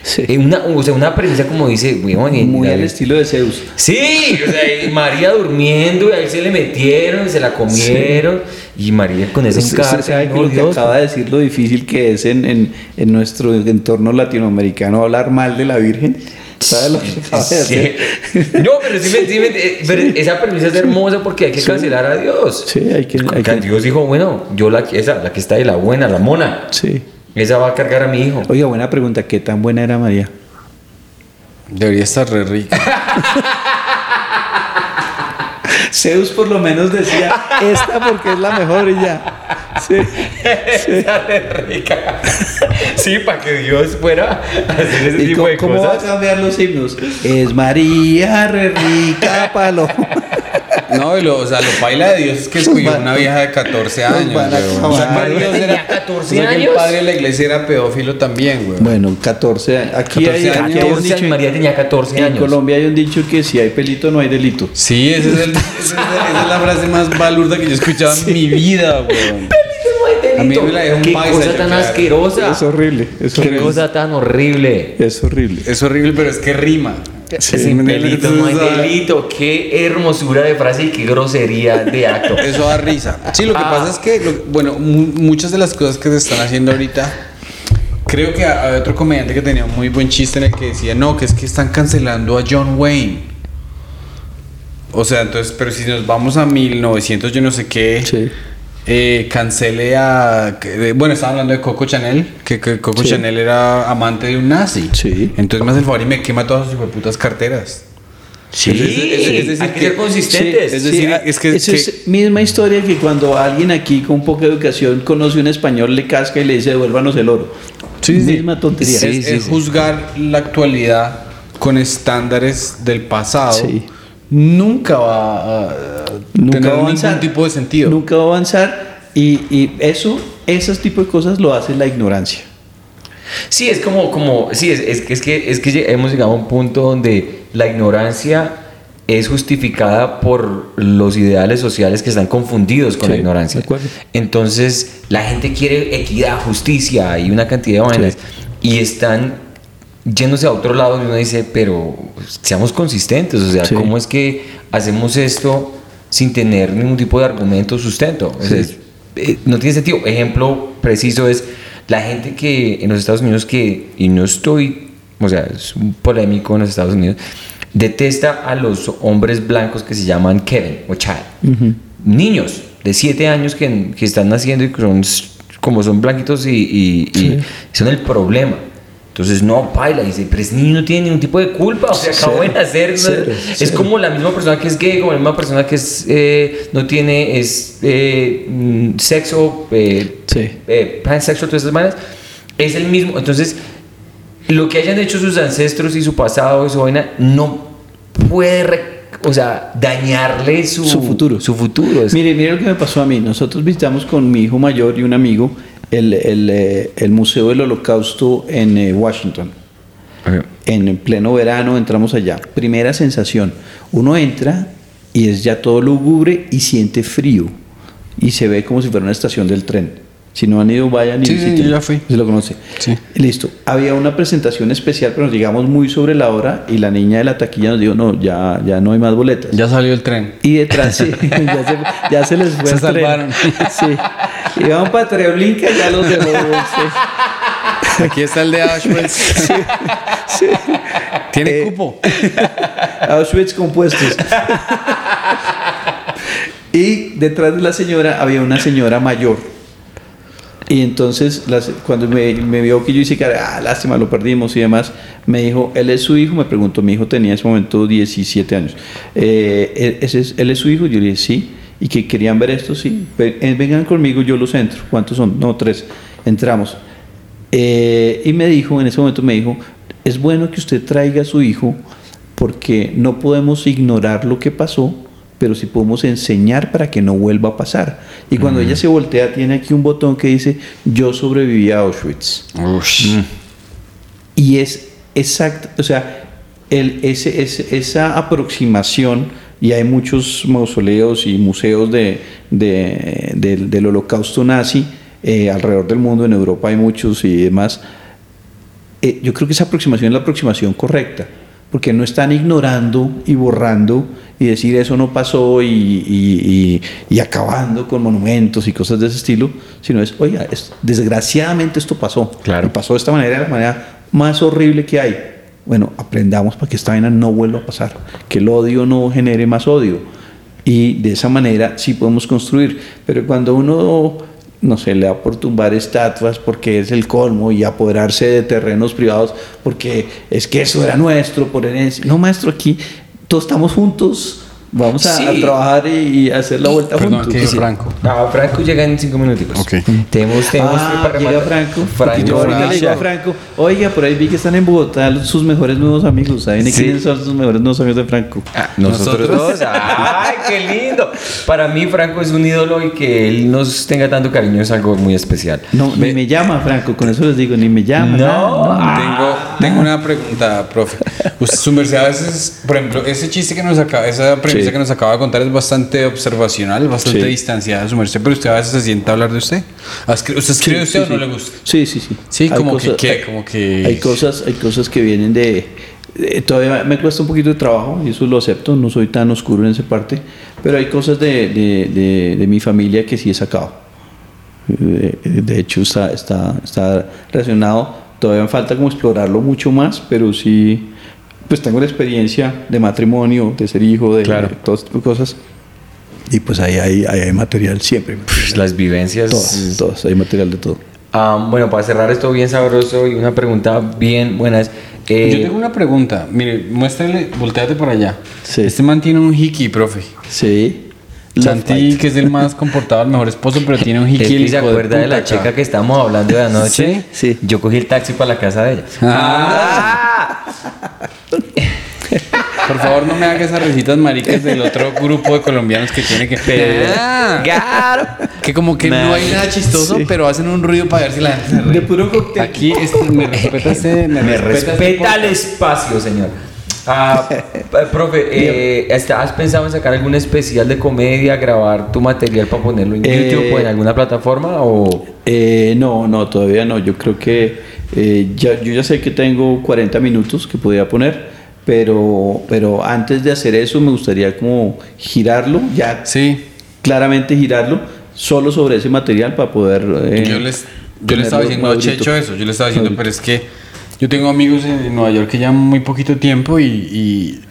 Sí. Una, o sea, una premisa como dice, weón, y Muy al estilo de Zeus. Sí, o sea, María durmiendo y ahí se le metieron y se la comieron. Y María con ese encargo. sabe que no, lo que Dios. acaba de decir lo difícil que es en, en, en nuestro entorno latinoamericano hablar mal de la Virgen. ¿Sabe lo que acaba de Sí. hacer? No, pero sí, me- sí me- pero esa premisa es hermosa porque hay que cancelar a Dios. Sí, hay que. Hay que Dios dijo, bueno, yo la esa, la que está ahí, la buena, la mona, sí. esa va a cargar a mi hijo. Oiga, buena pregunta. ¿Qué tan buena era María? Debería estar re rica. (laughs) Zeus por lo menos decía esta porque es la mejor y ya. Sí. Es rica. Sí, para que Dios fuera a hacer ese ¿Y tipo cómo, de cómo va a cosas. cambiar los himnos? Es María re rica palo. (laughs) No, y lo, o sea, lo paila de Dios es que escogió una vieja de 14 nos años. acabar. O sea, María Dios tenía era- 14 o sea, que años. El padre de la iglesia era pedófilo también, güey. Bueno, 14 años. Aquí hay, 14 aquí hay un 14 dicho. años, María tenía 14 en años. Colombia hay un dicho que si hay pelito no hay delito. Sí, ese es el- esa es, esa es la frase más balurda que yo he escuchado en mi vida, güey. A mí me la dejó un Qué paisa, cosa tan asquerosa. Es horrible, es Qué horrible. cosa tan horrible. Es horrible. Es horrible, pero es que rima. Sin pelito no hay delito. Qué hermosura de frase y qué grosería de acto. (laughs) Eso da risa. Sí, lo que Ah. pasa es que, lo- bueno, mu- muchas de las cosas que se están haciendo ahorita, creo que ha- había otro comediante que tenía un muy buen chiste en el que decía, no, que es que están cancelando a John Wayne. O sea, entonces, pero si nos vamos a 1900, yo no sé qué, Sí. Eh, cancele a... que- bueno, estaba hablando de Coco Chanel, que, que Coco Sí. Chanel era amante de un nazi. Sí. Entonces me hace el favor y me quema todas sus putas carteras. Sí, Es decir, es- es decir hay que ser consistentes. es decir, ah, es que- es misma historia que cuando alguien aquí con poca educación conoce un español, le casca y le dice devuélvanos el oro. misma tontería. Sí, es, sí, es sí. juzgar la actualidad con estándares del pasado. Sí. Nunca va a Nunca tener va a avanzar. ningún tipo de sentido. Nunca va a avanzar y, y eso, esos tipos de cosas lo hace la ignorancia. Sí, es como, como, sí, es, es, que- es que, es que hemos llegado a un punto donde la ignorancia es justificada por los ideales sociales que están confundidos con Sí, la ignorancia. de. Entonces, la gente quiere equidad, justicia y una cantidad de vainas y están yéndose a otro lado y uno dice, pero seamos consistentes, o sea, Sí. ¿cómo es que hacemos esto sin tener ningún tipo de argumento o sustento? O sea, Sí. es- eh, no tiene sentido. Ejemplo preciso es la gente que en los Estados Unidos que, y no estoy, o sea, es un polémico en los Estados Unidos, detesta a los hombres blancos que se llaman Kevin o Chad. Niños de 7 años que, que están naciendo y que son, como son blanquitos y, y- y son el problema. Entonces, no, baila, dice, pero ese niño no tiene ningún tipo de culpa, o sea, acabo de nacer. es como la misma persona que es gay, como la misma persona que es, eh, no tiene es, eh, mm, sexo, eh, Sí. eh, pansexual, todas esas maneras, es el mismo. Entonces, lo que hayan hecho sus ancestros y su pasado y su vaina no puede o sea, dañarle su, Su futuro. Su futuro. Mire, mire lo que me pasó a mí. Nosotros visitamos con mi hijo mayor y un amigo el, el, eh, el Museo del Holocausto en eh, Washington. En pleno verano entramos allá. Primera sensación, uno entra y es ya todo lúgubre y siente frío y se ve como si fuera una estación del tren. Si no han ido, vayan y Sí, sí, visiten. yo ya fui. Se lo conoce. Sí. Listo. Había una presentación especial, pero nos llegamos muy sobre la hora y la niña de la taquilla nos dijo, no, ya, ya no hay más boletas. Ya salió el tren. Y detrás, sí, (laughs) ya se, ya se les fue Se el tren. salvaron. (laughs) Sí. Y vamos para Treblinka, ya los dejó. sí. Aquí está el de Auschwitz. Tiene Eh, cupo. (laughs) Auschwitz compuestos. y detrás de la señora había una señora mayor. Y entonces, cuando me, me vio que yo hice cara, ah, lástima, lo perdimos y demás, me dijo, ¿él es su hijo? Me preguntó, mi hijo tenía en ese momento 17 años. Eh, ¿él- ese es, ¿Él es su hijo? Yo le dije, sí. ¿Y que querían ver esto? Sí. Eh, Vengan conmigo, yo los entro. ¿Cuántos son? No, tres. Entramos. Eh, y me dijo, en ese momento me dijo, es bueno que usted traiga a su hijo porque no podemos ignorar lo que pasó, pero sí podemos enseñar para que no vuelva a pasar. Y cuando ella se voltea, tiene aquí un botón que dice, yo sobreviví a Auschwitz. Ush. Y es exacto, o sea, el, ese, ese- esa aproximación, y hay muchos mausoleos y museos de, de- del- del holocausto nazi eh, alrededor del mundo, en Europa hay muchos y demás, eh, yo creo que esa aproximación es la aproximación correcta, porque no están ignorando y borrando y decir eso no pasó y, y- y- y acabando con monumentos y cosas de ese estilo, sino es, oiga, es- desgraciadamente esto pasó. Claro. Y pasó de esta manera, de la manera más horrible que hay. Bueno, aprendamos para que esta vaina no vuelva a pasar, que el odio no genere más odio. Y de esa manera sí podemos construir. Pero cuando uno, no sé, le da por tumbar estatuas porque es el colmo y apoderarse de terrenos privados porque es que eso era nuestro por herencia. No, maestro, aquí todos estamos juntos, vamos a, Sí. a trabajar y, y hacer la vuelta Perdón, juntos. ¿qué dijo Sí. Franco? Ah, Franco llega en cinco minuticos. Ok. Tenemos, tenemos Ah, para llega. Franco. Franco, Yo ahorita le digo a Franco. Oiga, por ahí vi que están en Bogotá sus mejores nuevos amigos. ¿Saben Sí. quiénes son sus mejores nuevos amigos de Franco? Ah, nosotros, Nosotros. dos. (laughs) ¡Ay, qué lindo! Para mí, Franco es un ídolo y que él nos tenga tanto cariño es algo muy especial. No, ni me llama Franco, con eso les digo, ni me llama. No. nada, Ah. Tengo, tengo una pregunta, profe. Usted, su merced a veces, por ejemplo, ese chiste que nos acaba, esa premisa Sí. que nos acaba de contar es bastante observacional, bastante Sí. distanciada, su merced, pero usted a veces se sienta a hablar de usted. ¿Ha escri- ¿Usted escribe Sí, usted sí, o no le gusta? Sí, sí, sí. Sí, como que, hay- como que... Hay cosas, hay cosas que vienen de, de- Todavía me cuesta un poquito de trabajo, y eso lo acepto, no soy tan oscuro en esa parte, pero hay cosas de, de- de- mi familia que sí he sacado. De, de hecho, está, está, está relacionado, todavía me falta como explorarlo mucho más, pero sí, pues tengo la experiencia de matrimonio, de ser hijo, de, Claro. de tipo de cosas, y pues ahí hay, ahí hay material siempre. Pues las vivencias. Todas, todas, hay material de todo. Ah, bueno, para cerrar esto bien sabroso y una pregunta bien buena es. eh, Yo tengo una pregunta. Mire, muéstrale, volteate para allá. Sí. Este man tiene un hiki, profe. Sí. Santi, que es el más comportado, el mejor esposo, pero tiene un ¿Es hiki. que el se acuerda de, la chica cabrón. que estábamos hablando de anoche? Sí, sí. Yo cogí el taxi para la casa de ella. Ah. Por favor, no me hagas esas risitas maricas del otro grupo de colombianos que tiene que... Ah. Claro. Que como que no hay nada chistoso, Sí. pero hacen un ruido para ver si la gente se ríe. De puro cóctel. Aquí este, me (laughs) respeta ese... Me, Me respeta, el espacio, señor. Ah, eh, profe, eh, ¿está- ¿has pensado en sacar algún especial de comedia, grabar tu material para ponerlo en Eh, YouTube o en alguna plataforma? O... Eh, no, no, todavía no. Yo creo que eh, ya, yo ya sé que tengo 40 minutos que podría poner, pero, pero antes de hacer eso me gustaría como girarlo, ya Sí. claramente girarlo, solo sobre ese material para poder... eh, yo les, yo le tenerlo estaba diciendo. Checho eso, yo le estaba diciendo, Madurito. pero es que yo tengo amigos en Nueva York que llevan muy poquito tiempo y, y,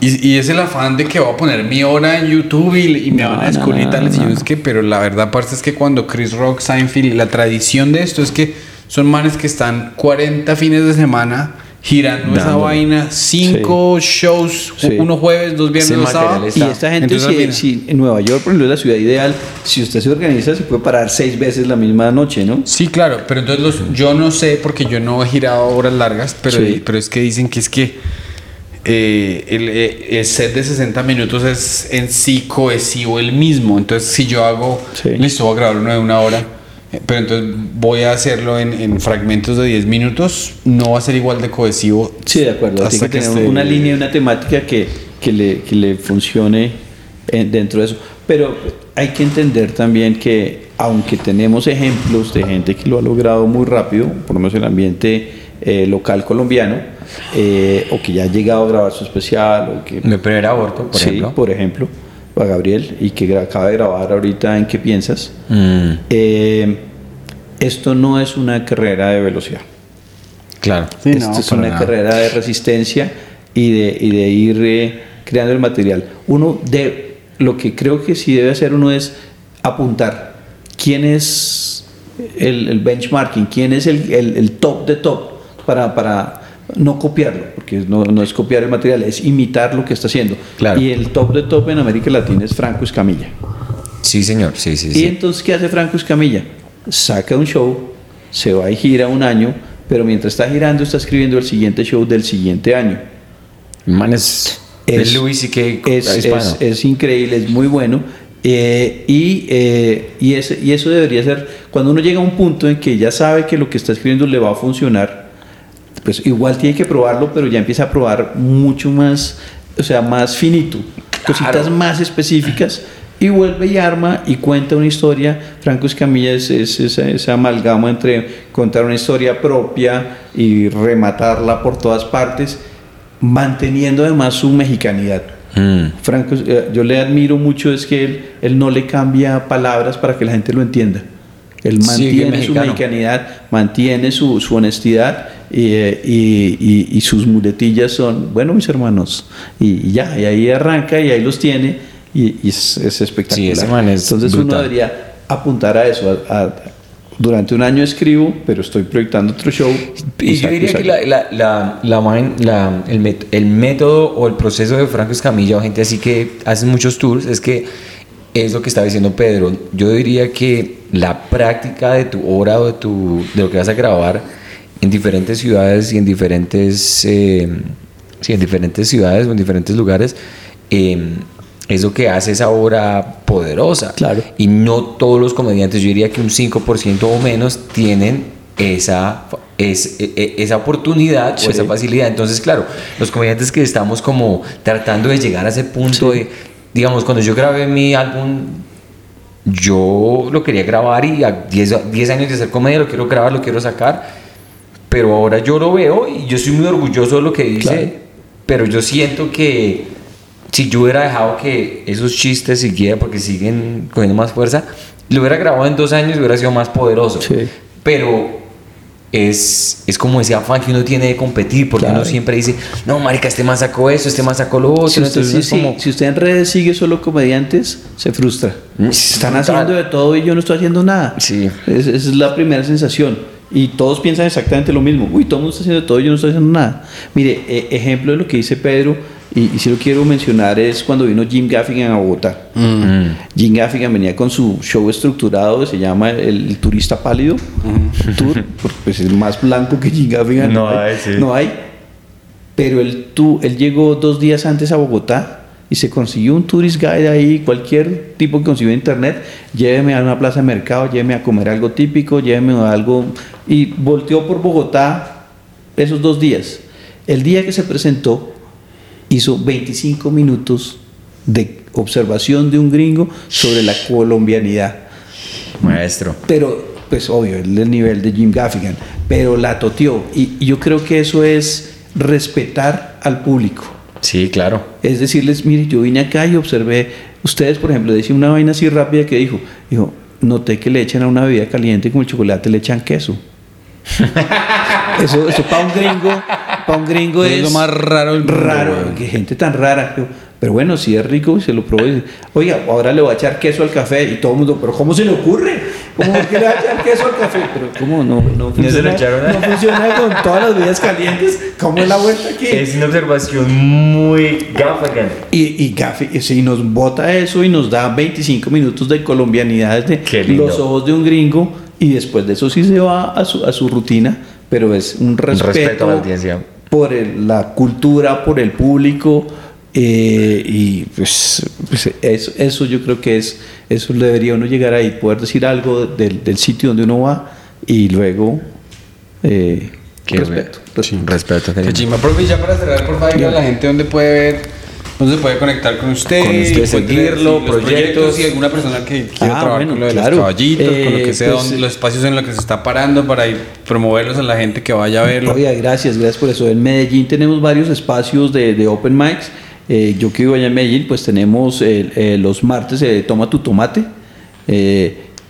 y, y es el afán de que voy a poner mi hora en YouTube y, y me No, van a descubrir y no, tal. Y no. yo, es que, pero la verdad, parte es que cuando Chris Rock, Seinfeld, la tradición de esto es que son manes que están 40 fines de semana girando esa vaina, cinco shows, Sí. uno jueves, dos viernes, dos sábados. Y esta gente, Entonces, si, en Nueva York, por ejemplo, es la ciudad ideal, si usted se organiza, se puede parar seis veces la misma noche, ¿no? Sí, claro, pero entonces los, yo no sé porque yo no he girado horas largas, pero, Sí. pero es que dicen que es que eh, el, eh, el set de 60 minutos es en sí cohesivo el mismo. Entonces, si yo hago, Sí. listo, voy a grabar uno de una hora, pero entonces voy a hacerlo en, en fragmentos de 10 minutos, no va a ser igual de cohesivo. Sí, de acuerdo. Tiene Hasta que que tener esté- una línea una temática que, que, le, que le funcione en- dentro de eso. Pero hay que entender también que, aunque tenemos ejemplos de gente que lo ha logrado muy rápido, por lo menos en el ambiente eh, local colombiano, eh, o que ya ha llegado a grabar su especial, o que Mi primer aborto, por sí, ejemplo. por ejemplo, a Gabriel, y que acaba de grabar ahorita en ¿Qué piensas? Mm, Eh, esto no es una carrera de velocidad. claro. Sí, Esto no, es una nada. carrera de resistencia y de, y de ir eh, creando el material. Uno de lo que creo que sí debe hacer uno es apuntar quién es el, el benchmarking, quién es el, el- el top de top para, para no copiarlo, porque no, no es copiar el material, es imitar lo que está haciendo. Claro. Y el top de top en América Latina es Franco Escamilla. Sí, señor. Sí, sí, Y sí. entonces, ¿qué hace Franco Escamilla? Saca un show, se va y gira un año, pero mientras está girando está escribiendo el siguiente show del siguiente año. El man es, Luis y que es- es increíble, es muy bueno. eh, y, eh, y, ese- y eso debería ser, cuando uno llega a un punto en que ya sabe que lo que está escribiendo le va a funcionar, pues igual tiene que probarlo, pero ya empieza a probar mucho más, o sea, más finito, cositas más específicas. Y vuelve y arma y cuenta una historia. Franco Escamilla es, es esa, esa amalgama entre contar una historia propia y rematarla por todas partes, manteniendo además su mexicanidad. Mm, Franco, eh, yo le admiro mucho es que él, él no le cambia palabras para que la gente lo entienda. Él mantiene su mexicanidad, mantiene su, su honestidad y, eh, y- y- y sus muletillas son, bueno, mis hermanos, y, ya, y ahí arranca y ahí los tiene y, es, es espectacular. Sí, es Entonces uno brutal. debería apuntar a eso. a- a- durante un año escribo, pero estoy proyectando otro show. Y yo saco- diría saco. que la, la, la- el, met- el método o el proceso de Franco Escamilla o gente así que hace muchos tours es que es lo que estaba diciendo Pedro. Yo diría que la práctica de tu obra o de, tu, de lo que vas a grabar en diferentes ciudades y en diferentes, eh, sí, en diferentes ciudades o en diferentes lugares eh, es lo que hace esa obra poderosa. Claro. Y no todos los comediantes, yo diría que un 5% o menos tienen esa, es, e- e- esa oportunidad Sí. o esa facilidad. Entonces, claro, los comediantes que estamos como tratando de llegar a ese punto de, digamos, cuando yo grabé mi álbum, yo lo quería grabar y a 10, 10 años de hacer comedia lo quiero grabar, lo quiero sacar, pero ahora yo lo veo y yo soy muy orgulloso de lo que dice, Claro. pero yo siento que si yo hubiera dejado que esos chistes siguieran porque siguen cogiendo más fuerza, lo hubiera grabado en dos años y hubiera sido más poderoso. Sí. Pero es, es como ese afán que uno tiene de competir, porque Claro. uno siempre dice, no, marica, este más sacó eso, este más sacó lo otro. Si usted, entonces sí, es como... si usted en redes sigue solo comediantes, se frustra. Mm, Están haciendo de todo y yo no estoy haciendo nada. Sí. Es- esa es la primera sensación. Y todos piensan exactamente lo mismo. Uy, todo el mundo está haciendo todo yo no estoy haciendo nada. Mire, eh, ejemplo de lo que dice Pedro, y, y si lo quiero mencionar, es cuando vino Jim Gaffigan a Bogotá. Mm. Jim Gaffigan venía con su show estructurado que se llama El, el Turista Pálido Tour, (laughs) porque pues, es más blanco que Jim Gaffigan. No hay, sí. No hay. Pero él, tú, él llegó dos días antes a Bogotá y se consiguió un tourist guide ahí, cualquier tipo que consiguió en internet, lléveme a una plaza de mercado, lléveme a comer algo típico, lléveme a algo... Y volteó por Bogotá esos dos días. El día que se presentó, hizo 25 minutos de observación de un gringo sobre la colombianidad. Maestro. Pero, pues obvio, el nivel de Jim Gaffigan, pero la toteó. Y, y yo creo que eso es respetar al público. Sí, claro. Es decirles, mire, yo vine acá y observé, ustedes, por ejemplo, decía una vaina así rápida que dijo, dijo, noté que le echan a una bebida caliente como el chocolate, le echan queso. (laughs) eso eso para un gringo, para un gringo es, Es lo más raro del mundo, raro, que gente tan rara. Pero, bueno, si es rico, se lo probó. y dice, Oiga, ahora le voy a echar queso al café y todo el mundo, pero ¿cómo se le ocurre? ¿Cómo que le va a echar queso al café? Pero ¿cómo no? No funciona, echaron no funciona con todas las bebidas calientes. ¿Cómo es la vuelta aquí? Es una observación muy Gaffigan. Y, y Gaffi, y si nos bota eso y nos da 25 minutos de colombianidad de los ojos de un gringo, y después de eso sí se va a su, a su rutina, pero es un respeto, respeto a la audiencia. por el- la cultura, por el público. Eh, y pues, pues eso, eso yo creo que es, eso debería uno llegar ahí, poder decir algo del, del sitio donde uno va y luego eh, Qué respeto. bueno. Respeto. qué lindo. chimba, profe, ya para cerrar, por favor, a la gente dónde puede ver, dónde se puede conectar con usted, Con usted, seguirlo, sí, los proyectos. y alguna persona que quiera Ah, trabajar bueno, con lo de claro. los caballitos, con lo Eh, que sea, pues, donde- eh, los espacios en los que se está parando para ir promoverlos a la gente que vaya a verlo. Oiga, gracias, gracias por eso. En Medellín tenemos varios espacios de, de open mics. Eh, yo que vivo allá en Medellín, pues tenemos eh, los martes eh, Toma tu Tomate.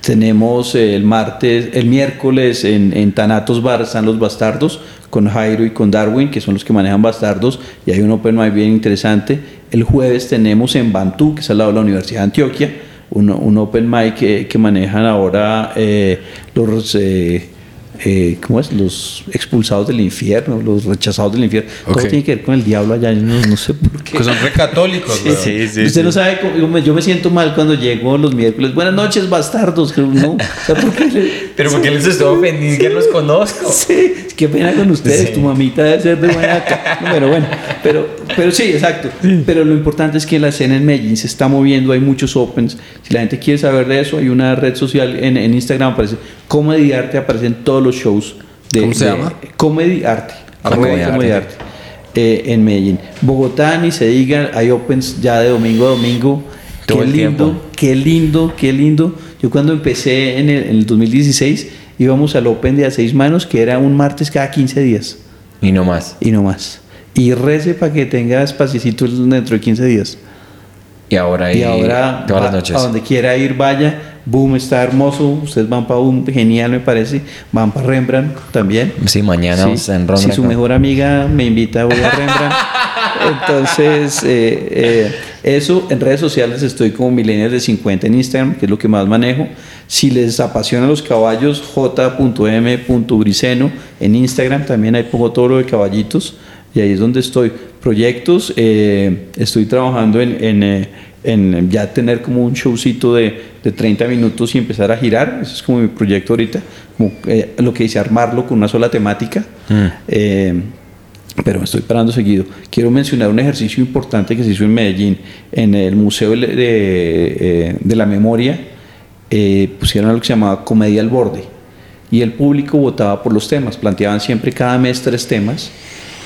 Tenemos el martes, el miércoles en, Tanatos Bar están los Bastardos con Jairo y con Darwin, que son los que manejan Bastardos, y hay un open mic bien interesante. El jueves tenemos en Bantú, que es al lado de la Universidad de Antioquia, un, open mic que, manejan ahora los... eh, ¿cómo es? Los expulsados del infierno, los rechazados del infierno. Ok. Todo tiene que ver con el diablo allá, yo no, no sé por qué. Que son re católicos, weón. Usted no sabe cómo, yo me, siento mal cuando llego los miércoles. Buenas noches, bastardos. que No, o sea, ¿por qué Pero porque les estoy ofendiendo, ni siquiera los conozco. Sí, qué pena con ustedes. Sí. Tu mamita debe ser de buena no, Pero bueno, pero, pero sí, exacto. Pero lo importante es que la escena en Medellín se está moviendo, hay muchos opens. Si la gente quiere saber de eso, hay una red social en, en Instagram, aparece Comedy Arte, aparecen todos los shows de. ¿Cómo se de- llama? Comedy Arte. Comedy arroba Arte. Comedy Arte, eh, en Medellín. Bogotá, ni se diga, hay opens ya de domingo a domingo. Todo qué lindo, tiempo. qué lindo, qué lindo. Yo cuando empecé en el, en el 2016 íbamos al Open de a seis manos, que era un martes cada 15 días Y no más. y no más. Y rece para que tenga espaciecito dentro de 15 días. Y ahora, y ahora todas va- las noches. a donde quiera ir, vaya. Boom está hermoso. Ustedes van para Boom, genial me parece. Van para Rembrandt también. Sí, mañana vamos en Si Rembrandt. su mejor amiga me invita, voy a Rembrandt. (laughs) Entonces, eh, eh, eso en redes sociales estoy como Millennials de 50 en Instagram, que es lo que más manejo. Si les apasionan los caballos, j.m.briceno en Instagram, también ahí pongo todo lo de caballitos y ahí es donde estoy. Proyectos, eh, estoy trabajando en, en, en ya tener como un showcito de, de 30 minutos y empezar a girar. Eso es como mi proyecto ahorita, como eh, lo que dice armarlo con una sola temática. Eh, pero me estoy parando seguido. Quiero mencionar un ejercicio importante que se hizo en Medellín, en el Museo de, de, eh, de la Memoria, eh, pusieron algo que se llamaba Comedia al Borde, y el público votaba por los temas, planteaban siempre cada mes tres temas.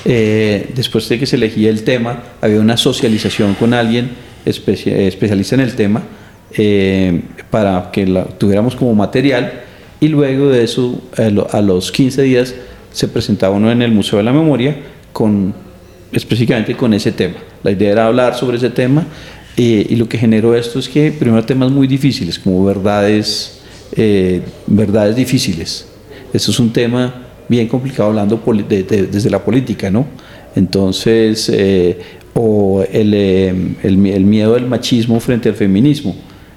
Eh, después de que se elegía el tema, había una socialización con alguien especia- especialista en el tema eh, para que la tuviéramos como material y luego de eso a, lo- a los 15 días se presentaba uno en el Museo de la Memoria con específicamente con ese tema. La idea era hablar sobre ese tema eh, y lo que generó esto es que primero temas muy difíciles como verdades eh, verdades difíciles. Esto es un tema bien complicado hablando de- de- desde la política, ¿no? Entonces, eh, o el, eh, el mi- el miedo del machismo frente al feminismo,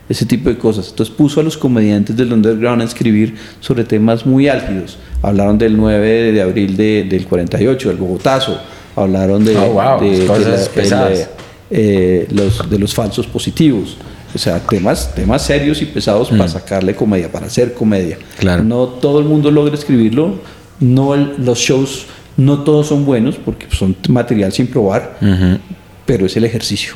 ese tipo de cosas. Entonces puso a los comediantes del underground a escribir sobre temas muy álgidos. Hablaron del 9 de abril de- del 48, del Bogotazo. Hablaron de, Oh, wow, de- de cosas la- el, pesadas. eh, eh, los, de los falsos positivos. O sea, temas, temas serios y pesados para sacarle comedia, para hacer comedia. Claro. No todo el mundo logra escribirlo. No el- los shows, no todos son buenos porque son material sin probar, pero es el ejercicio.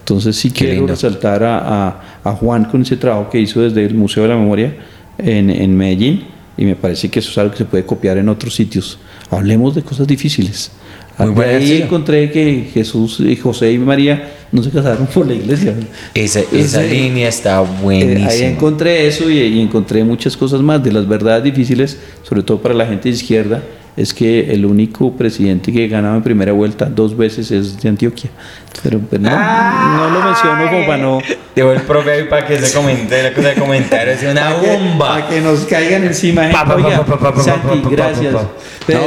Entonces sí Qué quiero lindo. resaltar a, a- a Juan con ese trabajo que hizo desde el Museo de la Memoria en, en Medellín y me parece que eso es algo que se puede copiar en otros sitios. Hablemos de cosas difíciles. Muy ahí encontré que Jesús y José y María no se casaron por la iglesia. Esa, esa línea está Eh, buenísima. ahí encontré eso y, y encontré muchas cosas más de las verdades difíciles, sobre todo para la gente de izquierda, es que el único presidente que ganaba en primera vuelta dos veces es de Antioquia. Pero, pero no, no lo menciono como para no... Dejó el profe ahí para que se comente la cosa de comentarios. Es una bomba. para que nos caigan encima. gracias.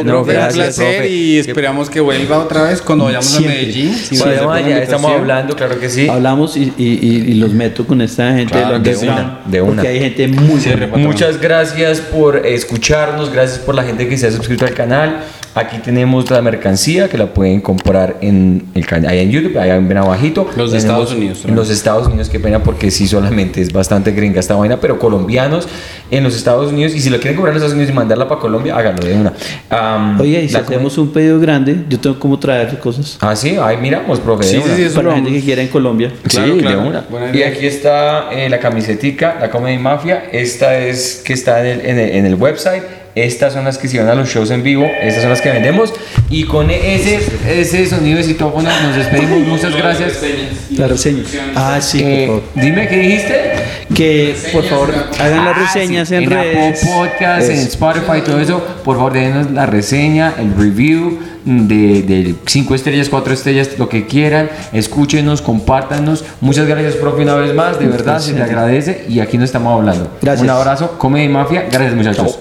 No, gracias, un placer profe. y esperamos que vuelva otra vez cuando vayamos Siempre. a Medellín. Sí, Si aceptan la ya estamos hablando, claro que sí. Hablamos y, y- y- y los meto con esta gente Claro, de underground, una, de una. Porque hay gente muy patrón. Muchas gracias por escucharnos, gracias por la gente que se ha suscrito al canal. Aquí tenemos la mercancía que la pueden comprar en el canal, ahí en YouTube, ahí ven abajito. Los de Tenemos- Estados Unidos En también. los Estados Unidos, qué pena porque sí solamente es bastante gringa esta vaina, pero colombianos en los Estados Unidos. Y si lo quieren comprar en los Estados Unidos y mandarla para Colombia, háganlo de una. Am, Oye, y si hacemos un pedido grande, yo tengo cómo traer cosas. Ah, sí, ahí miramos, profe. Sí, sí, una. sí, eso Para la gente que quiera en Colombia. Claro, sí, claro. de una. Buena Y idea. aquí está eh, la camisetica, la Comedy Mafia. Esta es que está en el, en el- en el website. Estas son las que se van a los shows en vivo. Estas son las que vendemos. Y con ese, ese sonido de citófono nos despedimos. Muchas gracias. La reseña. Ah, sí, por Eh, favor. dime qué dijiste. Que por favor hagan las Ah, reseñas sí, en, redes. Apple Podcast, en Eso. Spotify, todo eso. Por favor, denos la reseña, el review de, de cinco estrellas, cuatro estrellas, lo que quieran. Escúchenos, compártanos. Muchas gracias, profe, una vez más. De verdad, se le agradece. Y aquí nos estamos hablando. Gracias. Un abrazo, Comedy Mafia. Gracias, muchachos.